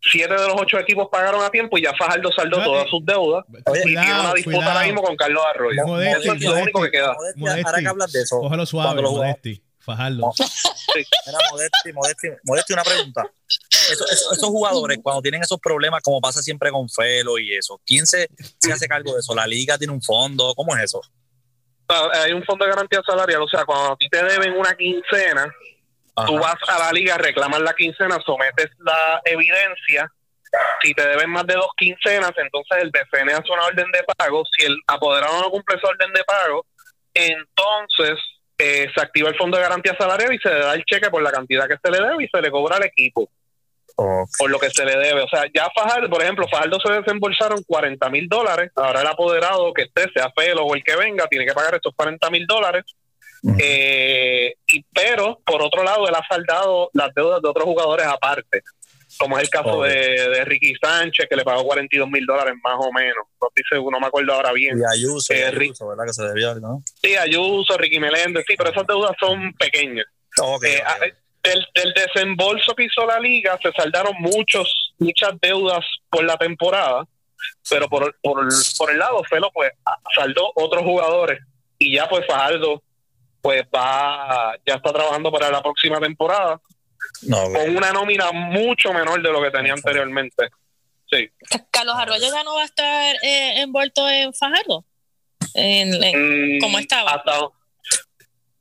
S5: siete de los ocho equipos pagaron a tiempo y ya Fajardo saldó todas sus deudas. y tiene una disputa ahora mismo con Carlos Arroyo. eso es lo único que queda.
S2: ahora que hablas de eso. Suave, Modesti. Fajardo.
S4: Sí. Modesti, Modesti, Modesti, una pregunta. esos jugadores, cuando tienen esos problemas, como pasa siempre con Felo y eso, ¿quién se, se hace cargo de eso? ¿La liga tiene un fondo? ¿Cómo es eso?
S5: hay un fondo de garantía salarial, o sea, cuando a ti te deben una quincena, tú vas a la liga, reclamas la quincena, sometes la evidencia. Si te deben más de dos quincenas, entonces el BCN hace una orden de pago. Si el apoderado no cumple esa orden de pago, entonces eh, se activa el fondo de garantía salarial y se le da el cheque por la cantidad que se le debe y se le cobra al equipo por lo que se le debe. O sea, ya Fajardo, por ejemplo, Fajardo se desembolsaron 40 mil dólares. Ahora el apoderado que esté, sea Felo o el que venga, tiene que pagar estos 40 mil dólares. Eh, y, pero, por otro lado, él ha saldado las deudas de otros jugadores aparte, como es el caso de, Ricky Sánchez, que le pagó 42 mil dólares más o menos. No, no me acuerdo ahora bien.
S4: Y Ayuso, eh, Ayuso ¿verdad? Que se debió, ¿no?
S5: Sí, Ayuso, Ricky Meléndez, sí, pero esas deudas son pequeñas. Eh, del, desembolso que hizo la liga se saldaron muchos muchas deudas por la temporada, pero por, por, por el lado Felo pues saldó otros jugadores y ya pues Fajardo pues va ya está trabajando para la próxima temporada con una nómina mucho menor de lo que tenía anteriormente. Sí.
S3: Carlos Arroyo ya no va a estar eh, envuelto en Fajardo. En,
S5: mm,
S3: como estaba.
S5: Hasta,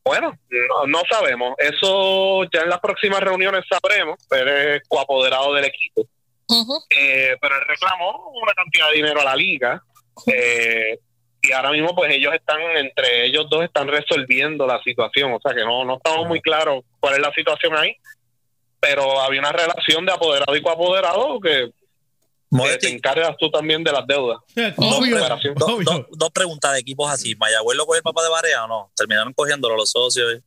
S5: bueno, no, sabemos. Eso ya en las próximas reuniones sabremos. Él es coapoderado del equipo. Eh, pero él reclamó una cantidad de dinero a la liga. Eh, y ahora mismo, pues ellos están, entre ellos dos, están resolviendo la situación. O sea que no, no estamos muy claros cuál es la situación ahí. Pero había una relación de apoderado y coapoderado que te encargas tú también de las deudas.
S4: dos, preguntas de equipos así. ¿Mayagüez lo cogió el papá de Barea o no? ¿Terminaron cogiéndolo los socios?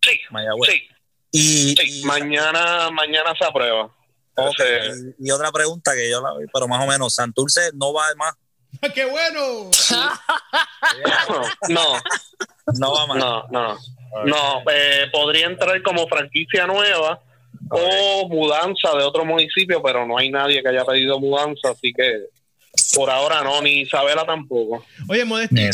S5: Sí. Mayagüez. Sí. Y, mañana, mañana se aprueba.
S4: y, otra pregunta que yo la vi, pero más o menos, Santurce no va más.
S2: ¡Qué bueno!
S5: no,
S4: no va más.
S5: No, no. No, eh, podría entrar como franquicia nueva o mudanza de otro municipio, pero no hay nadie que haya pedido mudanza, así que por ahora no, ni Isabela tampoco.
S2: Oye, Modesti,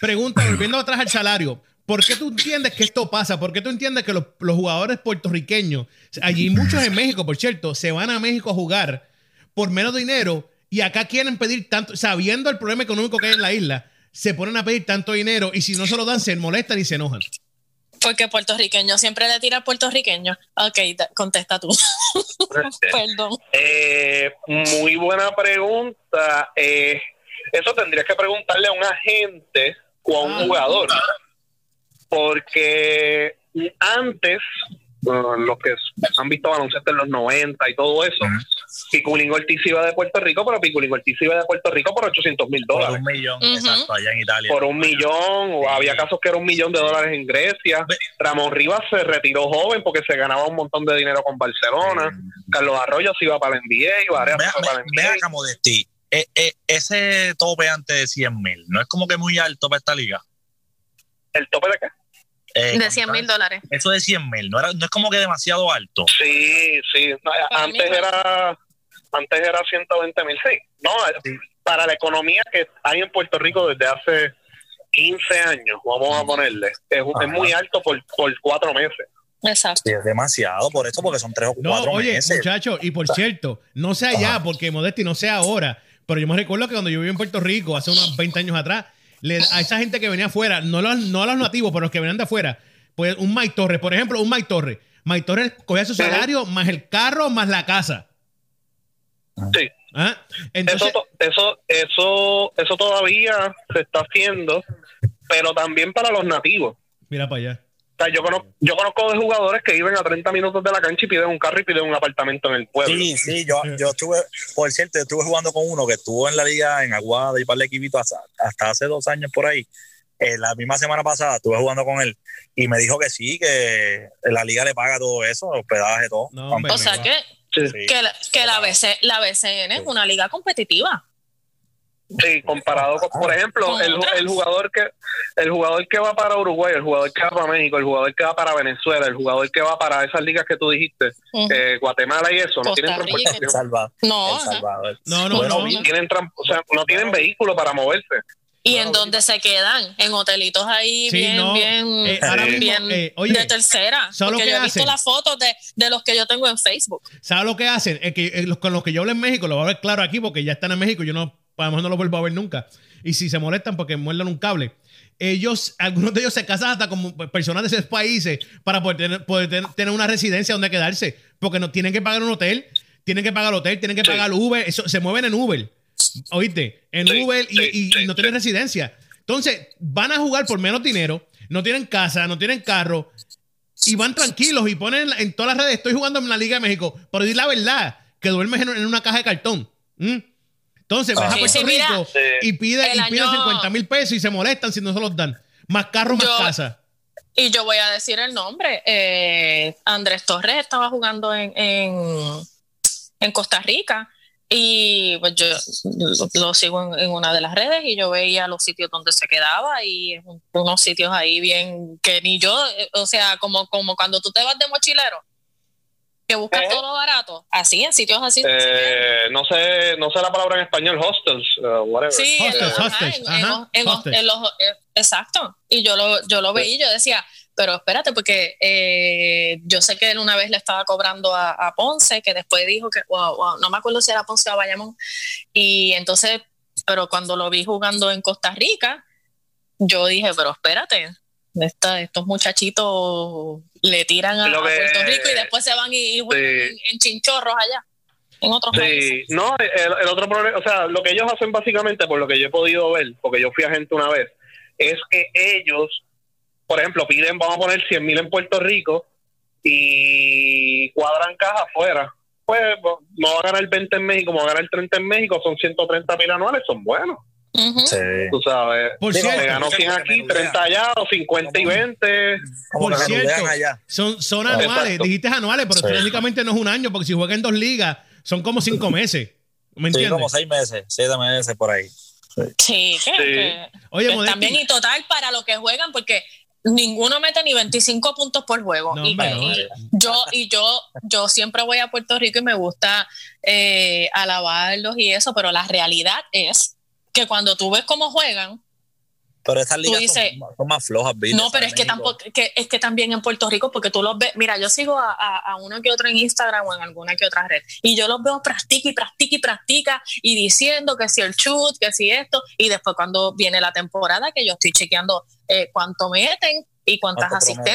S2: pregunta, volviendo atrás al salario. ¿Por qué tú entiendes que esto pasa? ¿Por qué tú entiendes que los, jugadores puertorriqueños, allí muchos en México, por cierto, se van a México a jugar por menos dinero y acá quieren pedir tanto, sabiendo el problema económico que hay en la isla, se ponen a pedir tanto dinero y si no se lo dan, se molestan y se enojan?
S3: Porque puertorriqueño siempre le tira al puertorriqueño. Ok, contesta tú. Perdón.
S5: Eh, muy buena pregunta. Eh, eso tendrías que preguntarle a un agente o a un ah. jugador. Porque antes, los que han visto baloncesto en los 90 y todo eso, Piculín Ortiz iba de Puerto Rico, pero Piculín Ortiz iba de Puerto Rico por 800 mil dólares.
S4: Por un millón, exacto, allá en Italia.
S5: Por un millón, o había casos que era un millón de dólares en Grecia. Ramón Rivas se retiró joven porque se ganaba un montón de dinero con Barcelona. Carlos Arroyo se iba para el NBA, iba para el NBA.
S4: Modesti, eh, eh, ese tope antes de 100 mil, ¿no es como que muy alto para esta liga?
S5: ¿El tope de qué?
S3: Eh, de 100 mil dólares.
S4: Eso de 100 mil, ¿no, era, ¿no es como que demasiado alto?
S5: Sí, sí. antes era antes era 120 mil, sí. No, para la economía que hay en Puerto Rico desde hace 15 años, vamos a ponerle, es, muy alto por, por cuatro meses.
S3: Exacto.
S4: es demasiado por eso, porque son tres o cuatro
S2: no, oye, muchachos, y por cierto, no sea ya, porque Modesti no sea ahora, pero yo me recuerdo que cuando yo viví en Puerto Rico, hace unos 20 años atrás, a esa gente que venía afuera, no, los, no a los nativos, pero los que venían de afuera, pues un Mike Torres, por ejemplo, un Mike Torres. Mike Torres cogía su salario más el carro más la casa.
S5: Sí.
S2: ¿Ah?
S5: Entonces, eso, eso, eso, eso todavía se está haciendo, pero también para los nativos.
S2: Mira para allá.
S5: O sea, yo conozco, yo conozco de jugadores que viven a 30 minutos de la cancha y piden un carro y piden un apartamento en el pueblo.
S4: Sí, sí, yo, yo estuve, por cierto, yo estuve jugando con uno que estuvo en la liga en Aguada y para el equipito hasta, hasta hace dos años por ahí. Eh, la misma semana pasada estuve jugando con él y me dijo que sí, que la liga le paga todo eso, hospedaje, todo.
S3: No, o sea que, que, la, que la, BC, la BCN es una liga competitiva.
S5: Sí, comparado con, por ejemplo, el, el, jugador que el jugador que va para Uruguay, el jugador que va para México, el jugador que va para Venezuela, el jugador que va para esas ligas que tú dijiste, eh, Guatemala y eso, no tienen transportación.
S4: El Salvador.
S3: No,
S4: el Salvador.
S2: no, no, no,
S5: tienen, o sea, no tienen vehículo para moverse.
S3: ¿Y en dónde se quedan? En hotelitos ahí
S2: Sí,
S3: bien,
S2: no,
S3: bien,
S2: eh, ahora mismo,
S3: bien
S2: eh, oye,
S3: de tercera.
S2: ¿sabes lo
S3: Porque
S2: que
S3: yo he visto
S2: hacen?
S3: las fotos de, de los que yo tengo en Facebook.
S2: ¿Sabes lo que hacen? Es que los- con los que yo hablo en México, lo voy a ver claro aquí porque ya están en México, yo no, a lo mejor no lo vuelvo a ver nunca. Y si se molestan porque muerden un cable, ellos, algunos de ellos se casan hasta como personas de esos países para poder tener, poder ten- tener una residencia donde quedarse, porque no tienen que pagar un hotel, tienen que pagar hotel, tienen que
S5: Sí.
S2: pagar Uber, eso, se mueven en Uber, ¿oíste? En
S5: Sí,
S2: Uber y,
S5: sí,
S2: y
S5: sí,
S2: no tienen residencia. Entonces, van a jugar por menos dinero, no tienen casa, no tienen carro, y van tranquilos y ponen en, todas las redes, estoy jugando en la Liga de México, pero di la verdad, que duermes en, en una caja de cartón. ¿Mm? Entonces vas
S4: Ah.
S2: a
S3: Sí,
S2: Puerto
S3: sí, mira,
S2: Rico y pide, y pide
S3: año-
S2: 50 mil pesos y se molestan si no se los dan. Más carro, más casa.
S3: Y yo voy a decir el nombre. Eh, Andrés Torres estaba jugando en, en, en Costa Rica y pues yo lo, lo sigo en, en una de las redes y yo veía los sitios donde se quedaba y unos sitios ahí bien que ni yo, eh, o sea, como, como cuando tú te vas de mochilero, que buscas
S5: Eh.
S3: todo lo barato, así, en sitios así. se queda.
S5: Eh, no sé no sé la palabra en español, hostels, uh, whatever.
S3: Sí,
S2: Hostels,
S3: en- ajá, en-
S2: ajá,
S3: en- en-
S2: hostels.
S3: en los- eh, exacto. Y yo lo, yo lo veía y yo decía, pero espérate, porque eh, yo sé que él una vez le estaba cobrando a, a Ponce, que después dijo que, wow, wow, no me acuerdo si era Ponce o Bayamón. Y entonces, pero cuando lo vi jugando en Costa Rica, yo dije, pero espérate, esta- estos muchachitos le tiran a, a Puerto Rico y después se van y, y juegan
S5: Sí.
S3: en, en chinchorros allá, en otros países.
S5: Sí, no, el, el otro problema, o sea, lo que ellos hacen básicamente, por lo que yo he podido ver, porque yo fui agente una vez, es que ellos, por ejemplo, piden, vamos a poner 100 mil en Puerto Rico y cuadran caja afuera. Pues no va a ganar 20 en México, va a ganar 30 en México, son 130 mil anuales, son buenos.
S4: Sí.
S5: Tú sabes,
S2: Por
S4: Digo,
S2: cierto,
S5: me ganó 100 aquí,
S4: menudean.
S5: 30 allá, o 50 y 20.
S4: Como
S2: Por cierto,
S4: allá.
S2: son, son anuales, dijiste anuales, pero
S4: Sí.
S2: técnicamente no es un año, porque si juega en dos ligas, son como cinco meses. ¿Me
S4: Sí,
S2: entiendes?
S4: como seis meses, siete meses por ahí.
S3: Sí, que,
S5: Sí.
S3: que-
S2: Oye,
S3: que también y total para lo que juegan, porque ninguno mete ni 25 puntos por juego.
S2: No,
S3: y,
S2: hombre,
S3: y
S2: no.
S3: yo y yo yo siempre voy a Puerto Rico y me gusta eh, alabarlos y eso, pero la realidad es que cuando tú ves cómo juegan,
S4: Pero estas ligas
S3: dices-
S4: son, son más flojas, ¿viste?
S3: no, pero es que tampoco que, es que también en Puerto Rico, porque tú los ves, mira, yo sigo a, a, a uno que otro en Instagram o en alguna que otra red, y yo los veo practica y practica y practica, y diciendo que si el shoot, que si esto, y después cuando viene la temporada, que yo estoy chequeando eh, cuánto meten y cuántas
S4: promedio.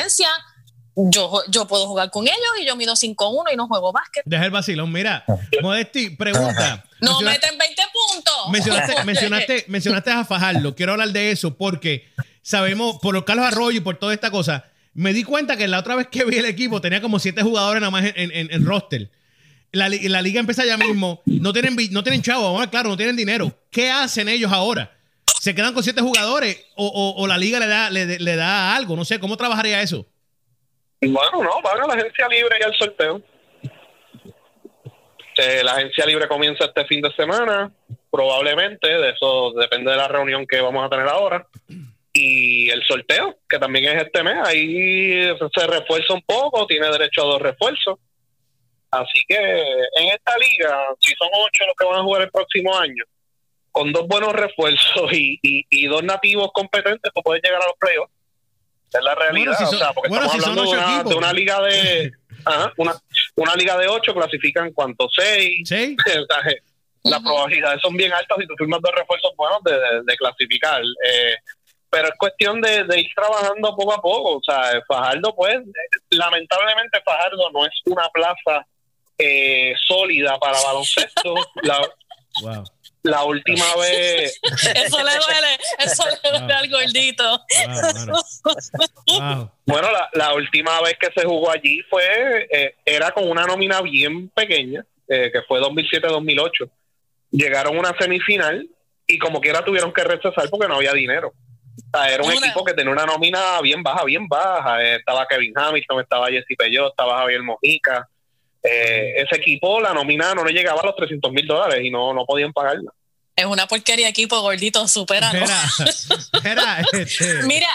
S3: Yo, yo puedo jugar con ellos y yo mido 5-1 y no juego básquet.
S2: Deja el vacilón. Mira, Modesti, pregunta.
S3: No
S2: Menciona-
S3: meten 20 puntos.
S2: Mencionaste, mencionaste, mencionaste a Fajardo. Quiero hablar de eso porque sabemos, por los Carlos Arroyo y por toda esta cosa, me di cuenta que la otra vez que vi el equipo tenía como siete jugadores nada más en, en- en roster. La, la liga empieza ya mismo. No tienen, no tienen chavo, ahora claro, no tienen dinero. ¿Qué hacen ellos ahora? ¿Se quedan con siete jugadores o, o- o la liga le da, le, le da algo? No sé, ¿cómo trabajaría eso?
S5: Bueno, no, van a la agencia libre y al sorteo. Eh, la agencia libre comienza este fin de semana, probablemente, de eso depende de la reunión que vamos a tener ahora. Y el sorteo, que también es este mes, ahí se refuerza un poco, tiene derecho a dos refuerzos. Así que en esta liga, si son ocho los que van a jugar el próximo año, con dos buenos refuerzos y, dos nativos competentes, pues puedes llegar a los playoffs. Es la realidad,
S2: Bueno, si son-
S5: o sea, porque
S2: bueno,
S5: estamos
S2: si
S5: hablando de una, de una liga de ajá, una, una liga de ocho clasifican cuánto seis,
S2: ¿Sí?
S5: Las probabilidades son bien altas si tú firmas dos refuerzos buenos de, de- de clasificar. Eh, pero es cuestión de, de ir trabajando poco a poco. O sea, Fajardo, pues, lamentablemente Fajardo no es una plaza eh, sólida para baloncesto. La, la última vez.
S3: Eso le duele, eso le duele al gordito.
S5: bueno, la, la, última vez que se jugó allí fue, eh, era con una nómina bien pequeña, eh, que fue 2007-2008. Llegaron a una semifinal y como quiera tuvieron que rechazar porque no había dinero. era un equipo que tenía una nómina bien baja, bien baja. Eh, estaba Kevin Hamilton, estaba Jesse Peyot, estaba Javier Mojica. Eh, ese equipo, la nómina no le llegaba a los 300 mil dólares y no, no podían pagarla.
S3: Es una porquería equipo gordito, supera. Este. Mira,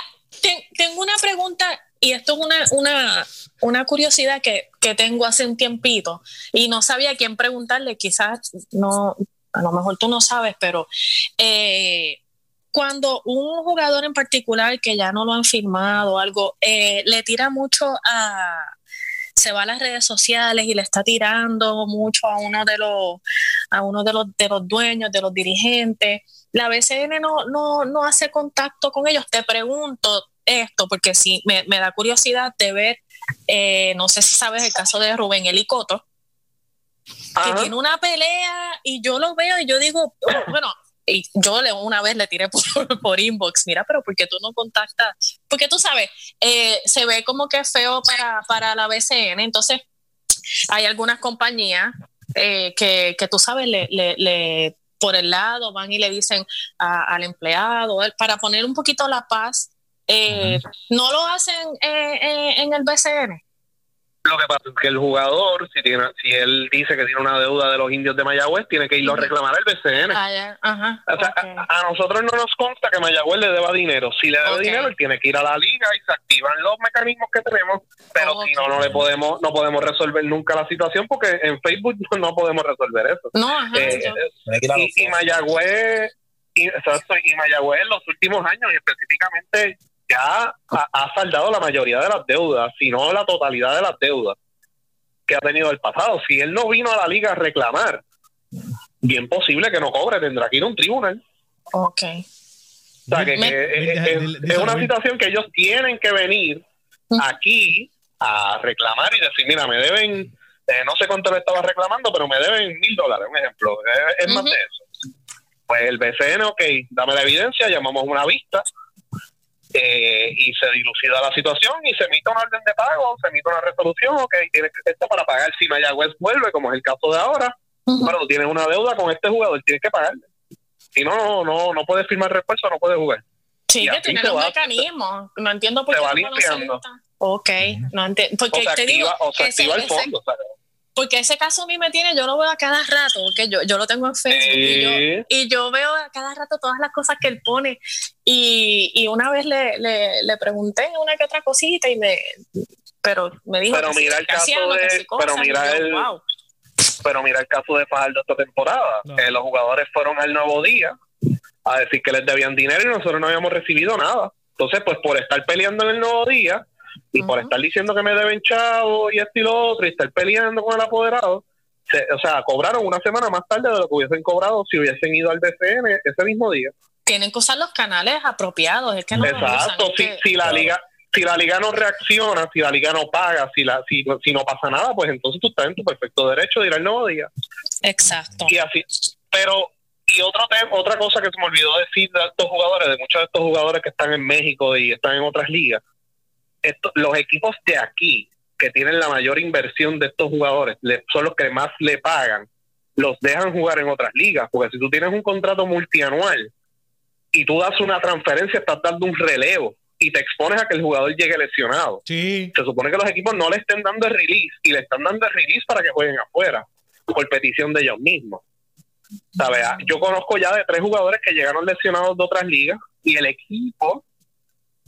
S3: tengo una pregunta y esto es una, una, una curiosidad que, que, tengo hace un tiempito y no sabía a quién preguntarle, quizás no, a lo mejor tú no sabes, pero eh, cuando un jugador en particular que ya no lo han firmado algo, eh, le tira mucho a, se va a las redes sociales y le está tirando mucho a uno de los, a uno de los, de los dueños, de los dirigentes. La BCN no, no, no hace contacto con ellos. Te pregunto esto, porque sí, me, da curiosidad de ver, eh, no sé si sabes el caso de Rubén Elicoto, que tiene una pelea y yo lo veo y yo digo, bueno, y yo le, una vez le tiré por, inbox, mira, pero ¿por qué tú no contactas? Porque tú sabes, eh, se ve como que feo para, para la BCN, entonces hay algunas compañías eh, que, que, tú sabes, le, le, por el lado van y le dicen al empleado, para poner un poquito la paz, eh, no lo hacen en el BCN.
S5: Lo que pasa es que el jugador, si tiene, si él dice que tiene una deuda de los indios de Mayagüez, tiene que irlo a reclamar al BCN.
S3: Ah,
S5: a, nosotros no nos consta que Mayagüez le deba dinero. Si le debe dinero, él tiene que ir a la liga y se activan los mecanismos que tenemos. Pero si no, no le podemos, no podemos resolver nunca la situación porque en Facebook no podemos resolver eso.
S3: No, eh,
S5: y, y, Mayagüez, y, y Mayagüez en los últimos años, y específicamente ya ha, saldado la mayoría de las deudas, si no la totalidad de las deudas que ha tenido el pasado. Si él no vino a la liga a reclamar, bien posible que no cobre, tendrá que ir a un tribunal.
S3: Ok.
S5: O sea, que, es, una situación que ellos tienen que venir aquí a reclamar y decir, mira, me deben, eh, no sé cuánto le estaba reclamando, pero me deben mil dólares, un ejemplo. Es, más de eso. Pues el BCN, ok, dame la evidencia, llamamos una vista, eh, y se dilucida la situación y se emite una orden de pago, se emite una resolución, ok, tienes esto para pagar si Mayagüez vuelve, como es el caso de ahora, pero tú tienes una deuda con este jugador, tienes que pagarle. Si no, no, no puedes firmar refuerzo, no puedes jugar.
S3: Sí, que tiene un mecanismo. No entiendo por qué.
S5: Se va limpiando.
S3: ok, no entiendo. Porque
S5: o se activa, o se activa el fondo.
S3: Porque ese caso a mí me tiene, yo lo veo a cada rato, porque yo, yo lo tengo en Facebook y, yo, veo a cada rato todas las cosas que él pone. Y, y una vez le, le, le, pregunté una que otra cosita y me, pero me dijo
S5: pero mira el caso de, pero mira el, pero mira el caso de Fajardo esta temporada, que los jugadores fueron al nuevo día a decir que les debían dinero y nosotros no habíamos recibido nada. Entonces, pues por estar peleando en el nuevo día, y por estar diciendo que me deben chavo y esto y lo otro y estar peleando con el apoderado, o sea, cobraron una semana más tarde de lo que hubiesen cobrado si hubiesen ido al BCN ese mismo día.
S3: Tienen que usar los canales apropiados, es que no
S5: Exacto, si, si la liga si la liga no reacciona, si la liga no paga, si la si, si no pasa nada, pues entonces tú estás en tu perfecto derecho de ir al nuevo día.
S3: Exacto.
S5: Y así, pero y otro otra cosa que se me olvidó decir de estos jugadores, de muchos de estos jugadores que están en México y están en otras ligas, los equipos de aquí, que tienen la mayor inversión de estos jugadores, son los que más le pagan, los dejan jugar en otras ligas, porque si tú tienes un contrato multianual y tú das una transferencia, estás dando un relevo y te expones a que el jugador llegue lesionado.
S2: Se
S5: supone que los equipos no le estén dando el release y le están dando el release para que jueguen afuera, por petición de ellos mismos. ¿Sabes? Yo conozco ya de tres jugadores que llegaron lesionados de otras ligas y el equipo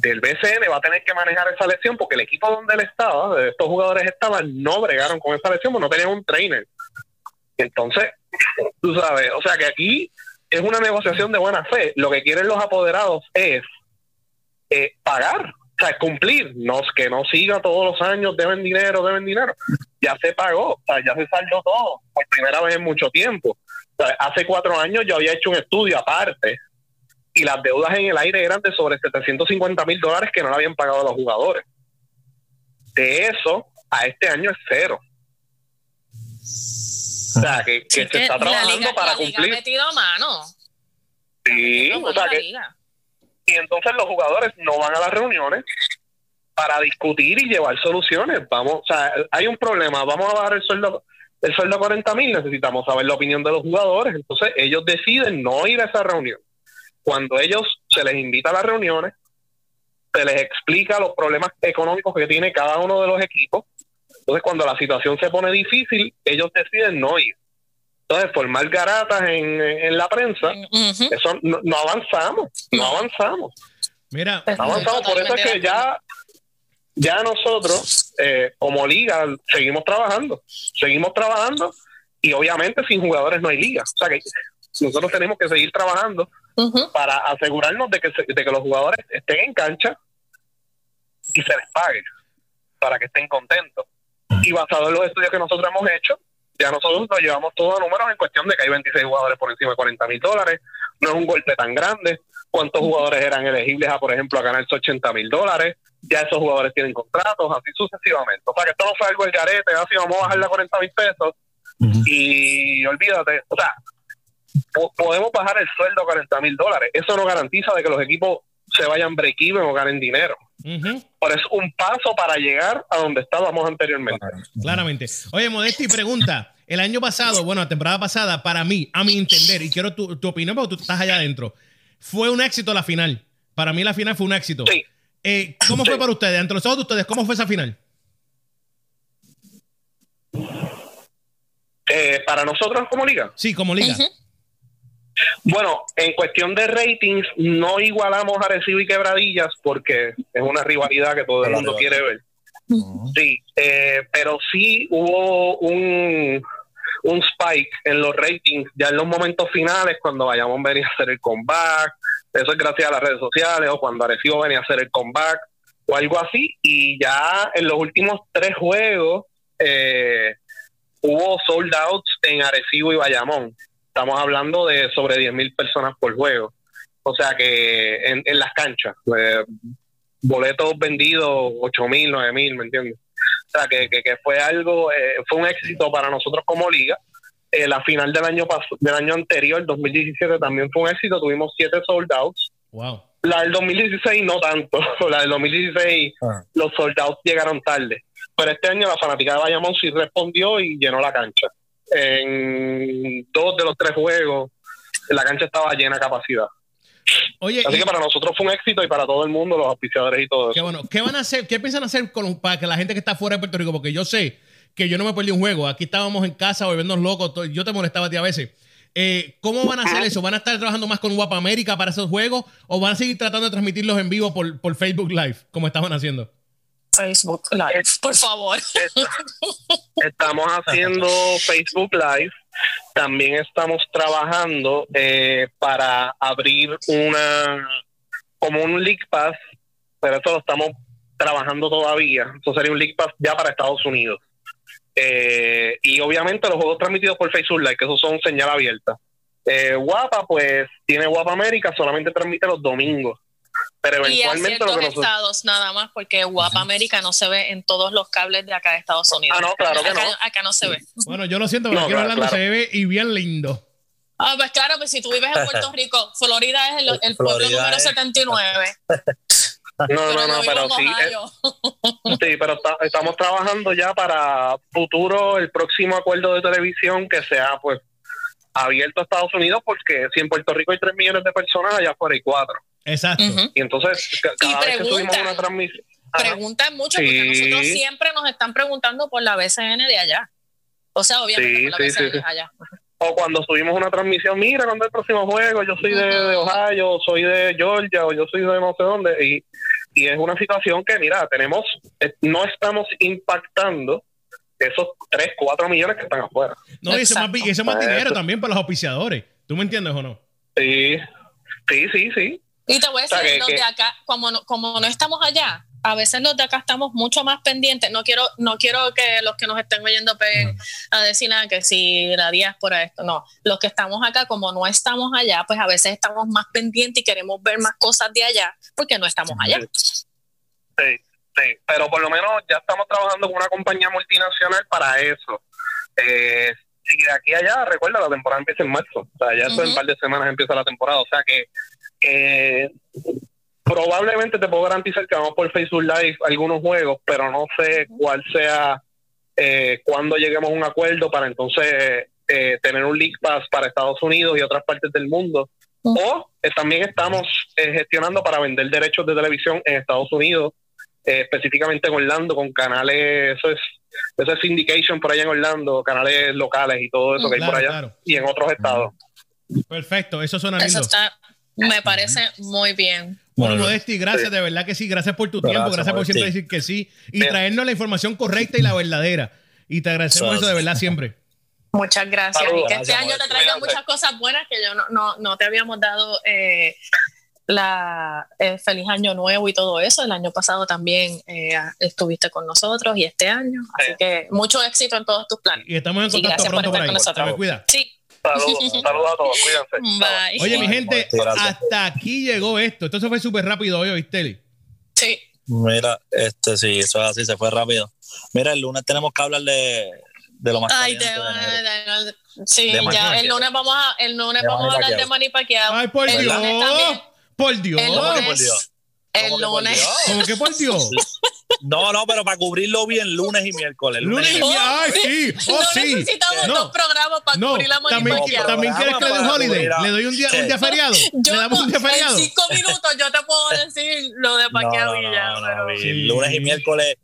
S5: del BCN va a tener que manejar esa lesión porque el equipo donde él estaba, de estos jugadores estaban, no bregaron con esa lesión, porque no tenían un trainer. Entonces, tú sabes, o sea que aquí es una negociación de buena fe. Lo que quieren los apoderados es eh, pagar, o sea, cumplir, no, que no siga todos los años, deben dinero, deben dinero. Ya se pagó, o sea, ya se salió todo por primera vez en mucho tiempo. hace cuatro años yo había hecho un estudio aparte y las deudas en el aire eran de sobre 750 mil dólares que no le habían pagado a los jugadores. De eso a este año es cero. O sea, que, que se está trabajando para cumplir.
S3: metido mano.
S5: Sí, o sea que. Y entonces los jugadores no van a las reuniones para discutir y llevar soluciones. Vamos, o sea, hay un problema, vamos a bajar el sueldo el sueldo a 40 mil, necesitamos saber la opinión de los jugadores. Entonces ellos deciden no ir a esa reunión. Cuando ellos se les invita a las reuniones, se les explica los problemas económicos que tiene cada uno de los equipos. Entonces cuando la situación se pone difícil, ellos deciden no ir. Entonces formar garatas en, en la prensa, eso no, no, avanzamos, no avanzamos.
S2: Mira,
S5: no avanzamos, por eso es que ya ya nosotros, eh, como liga, seguimos trabajando, seguimos trabajando y obviamente sin jugadores no hay liga. O sea que nosotros tenemos que seguir trabajando para asegurarnos de que, de que los jugadores estén en cancha y se les pague para que estén contentos. Y basado en los estudios que nosotros hemos hecho, ya nosotros nos llevamos todos los números en cuestión de que hay 26 jugadores por encima de 40 mil dólares, no es un golpe tan grande. ¿Cuántos jugadores eran elegibles a, por ejemplo, a ganarse 80 mil dólares? ya esos jugadores tienen contratos, así sucesivamente. O sea, que esto no fue algo el garete, así vamos a bajarle a 40 mil pesos y olvídate, o sea, podemos bajar el sueldo a 40 mil dólares. Eso no garantiza de que los equipos se vayan break-even o ganen dinero. Por eso un paso para llegar a donde estábamos anteriormente.
S2: Claramente. Oye, Modesti, pregunta. El año pasado, bueno, la temporada pasada, para mí, a mi entender, y quiero tu, tu opinión porque tú estás allá adentro, fue un éxito la final. Para mí la final fue un éxito.
S5: Sí.
S2: Eh, ¿Cómo fue para ustedes? Entre los ojos de ustedes, ¿cómo fue esa final?
S5: Eh, para nosotros como liga.
S2: Sí, como liga.
S5: Bueno, en cuestión de ratings, no igualamos a Recibo y Quebradillas porque es una rivalidad que todo el mundo quiere ver. Sí, eh, pero sí hubo un, un spike en los ratings ya en los momentos finales cuando vayamos a venir a hacer el comeback, eso es gracias a las redes sociales o cuando Arecibo venía a hacer el comeback o algo así. Y ya en los últimos tres juegos eh, hubo sold outs en Arecibo y Bayamón. Estamos hablando de sobre 10.000 personas por juego. O sea que en, en las canchas, eh, boletos vendidos 8.000, 9.000, ¿me entiendes? O sea que, que, fue algo, eh, fue un éxito para nosotros como liga eh, la final del año del año anterior, 2017, también fue un éxito. Tuvimos siete sold outs.
S2: Wow.
S5: La del 2016 no tanto. La del 2016 ah. los sold outs llegaron tarde. Pero este año la fanática de Bayamón sí respondió y llenó la cancha. En dos de los tres juegos la cancha estaba llena a capacidad.
S2: Oye,
S5: Así que para nosotros fue un éxito y para todo el mundo, los auspiciadores y todo eso.
S2: Qué bueno. ¿Qué van a hacer? ¿Qué piensan hacer con, para que la gente que está fuera de Puerto Rico? Porque yo sé que yo no me perdí un juego. Aquí estábamos en casa volviéndonos locos. Yo te molestaba a ti a veces. Eh, ¿Cómo van a hacer eso? ¿Van a estar trabajando más con Guapa América para esos juegos o van a seguir tratando de transmitirlos en vivo por, por Facebook Live, como estaban haciendo?
S3: Facebook Live, por favor.
S5: Estamos haciendo Facebook Live. También estamos trabajando eh, para abrir una como un League Pass, pero eso lo estamos trabajando todavía. Eso sería un League Pass ya para Estados Unidos. Eh, y obviamente los juegos transmitidos por Facebook Live, que esos son señal abierta. Eh, Guapa, pues tiene Guapa América, solamente transmite los domingos. Pero eventualmente.
S3: Y a estados nada más, porque Guapa América no se ve en todos los cables de acá de Estados Unidos.
S5: Ah, no, claro que
S3: acá,
S5: no.
S3: Acá no se ve.
S2: Bueno, yo lo siento, pero aquí hablando se ve y bien lindo.
S3: Ah, pues claro, pues si tú vives en Puerto Rico, Florida es el, el pueblo número 79.
S5: No, no, no, pero sí. Eh, sí, pero estamos trabajando ya para futuro el próximo acuerdo de televisión que sea, pues, abierto a Estados Unidos, porque si en Puerto Rico hay 3 millones de personas, allá afuera hay 4.
S2: Exacto.
S5: Y entonces, cada vez que subimos una transmisión.
S3: Preguntan mucho, porque nosotros siempre nos están preguntando por la BCN de allá. O sea, obviamente por la BCN de allá
S5: o cuando subimos una transmisión, mira, cuando es el próximo juego, yo soy de, Ohio, soy de Georgia, o yo soy de no sé dónde, y, y es una situación que, mira, tenemos, eh, no estamos impactando esos 3, 4 millones que están afuera.
S2: No, y ese más, ese más dinero también para los auspiciadores. ¿Tú me entiendes o no?
S5: Sí, sí, sí, sí.
S3: Y te voy a decir, o de acá, como como no estamos allá, a veces los de acá estamos mucho más pendientes. No quiero, no quiero que los que nos estén oyendo peguen a decir nada que si la diáspora esto, no. Los que estamos acá, como no estamos allá, pues a veces estamos más pendientes y queremos ver más cosas de allá porque no estamos allá.
S5: Sí, sí, pero por lo menos ya estamos trabajando con una compañía multinacional para eso. Eh, y de aquí a allá, recuerda, la temporada empieza en marzo. O sea, ya en un par de semanas empieza la temporada. O sea que probablemente te puedo garantizar que vamos por Facebook Live algunos juegos, pero no sé cuál sea eh, cuando lleguemos a un acuerdo para entonces eh, tener un League Pass para Estados Unidos y otras partes del mundo. O eh, también estamos eh, gestionando para vender derechos de televisión en Estados Unidos, específicamente en Orlando, con canales, eso es, eso es syndication por allá en Orlando, canales locales y todo eso que hay por allá, y en otros estados.
S2: Perfecto, eso suena lindo.
S3: Eso está, me parece muy bien.
S2: Bueno, Modesti, gracias, de verdad que sí. Gracias por tu tiempo, gracias por siempre decir que sí y traernos la información correcta y la verdadera. Y te agradecemos eso de verdad siempre.
S3: Muchas gracias. y que este año te traiga muchas cosas buenas que yo no, no, no te habíamos dado eh, la feliz año nuevo y todo eso. El año pasado también eh, estuviste con nosotros y este año. Así que mucho éxito en todos tus planes.
S2: Y estamos en contacto pronto por, ahí.
S3: Me
S2: cuida.
S3: Sí.
S5: Saludos, saludos a todos, cuídense.
S3: Bye.
S2: Oye, mi gente, hasta aquí llegó esto. Esto se fue súper rápido hoy, ¿viste?
S3: Sí.
S4: Mira, este sí, eso es así, se fue rápido. Mira, el lunes tenemos que hablar de, de lo más
S3: Ay, de, de, Sí, ya, el lunes vamos a, el lunes vamos a hablar de Manny Pacquiao.
S2: Ay, por
S3: el
S2: Dios.
S3: Lunes
S2: por Dios.
S3: El lunes,
S4: por Dios?
S3: El lunes.
S2: ¿Cómo que por Dios?
S4: No, no, pero para cubrirlo bien lunes y miércoles.
S2: Lunes, y miércoles. Ay, sí. Oh,
S3: no
S2: sí.
S3: necesitamos
S2: no.
S3: dos programas para
S2: no.
S3: cubrir la
S2: También, también quieres que le dé un holiday. Le doy un día, un día feriado.
S3: Yo,
S2: le damos un día feriado.
S3: En cinco minutos yo te puedo decir lo de Pacquiao y ya. pero...
S4: sí. Lunes y miércoles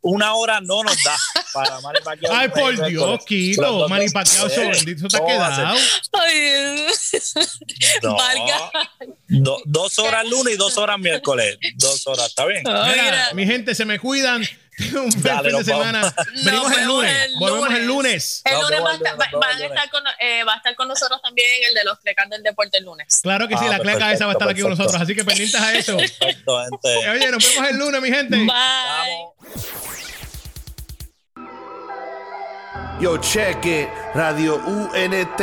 S4: una hora no nos da para Manny Pacquiao.
S2: Ay, por Dios, Quito. Manny Pacquiao, bendito te ha quedado.
S3: Ay,
S4: no.
S3: Valga.
S4: Do, dos horas lunes y dos horas miércoles. Dos horas, ¿está bien?
S2: Mira, mi gente, se me cuidan. Un buen fin de semana. Venimos el lunes.
S3: el
S2: Volvemos
S3: lunes.
S2: el lunes.
S3: El
S4: No,
S3: lunes
S4: no,
S3: va, a
S4: el lunes,
S3: estar, va-
S4: no,
S3: van
S4: el
S3: a estar con, eh, va a estar con nosotros también el de los clecas del deporte el lunes.
S2: Claro que sí,
S4: Ah,
S2: la cleca esa va a estar aquí con nosotros. Así que pendientes a eso.
S4: Perfecto, gente.
S2: Oye, nos vemos el lunes, mi gente.
S3: Bye.
S4: Vamos.
S1: Yo, check it. Radio UNT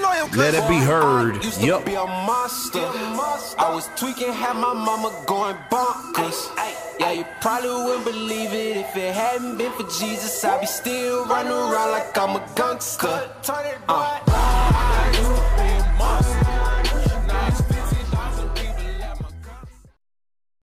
S1: let it be heard. Yup.
S6: be a monster. I was tweaking, had my mama going bonkers. Yeah, you probably wouldn't believe it if it hadn't been for Jesus. I'd be still running around like I'm a gangster. Uh.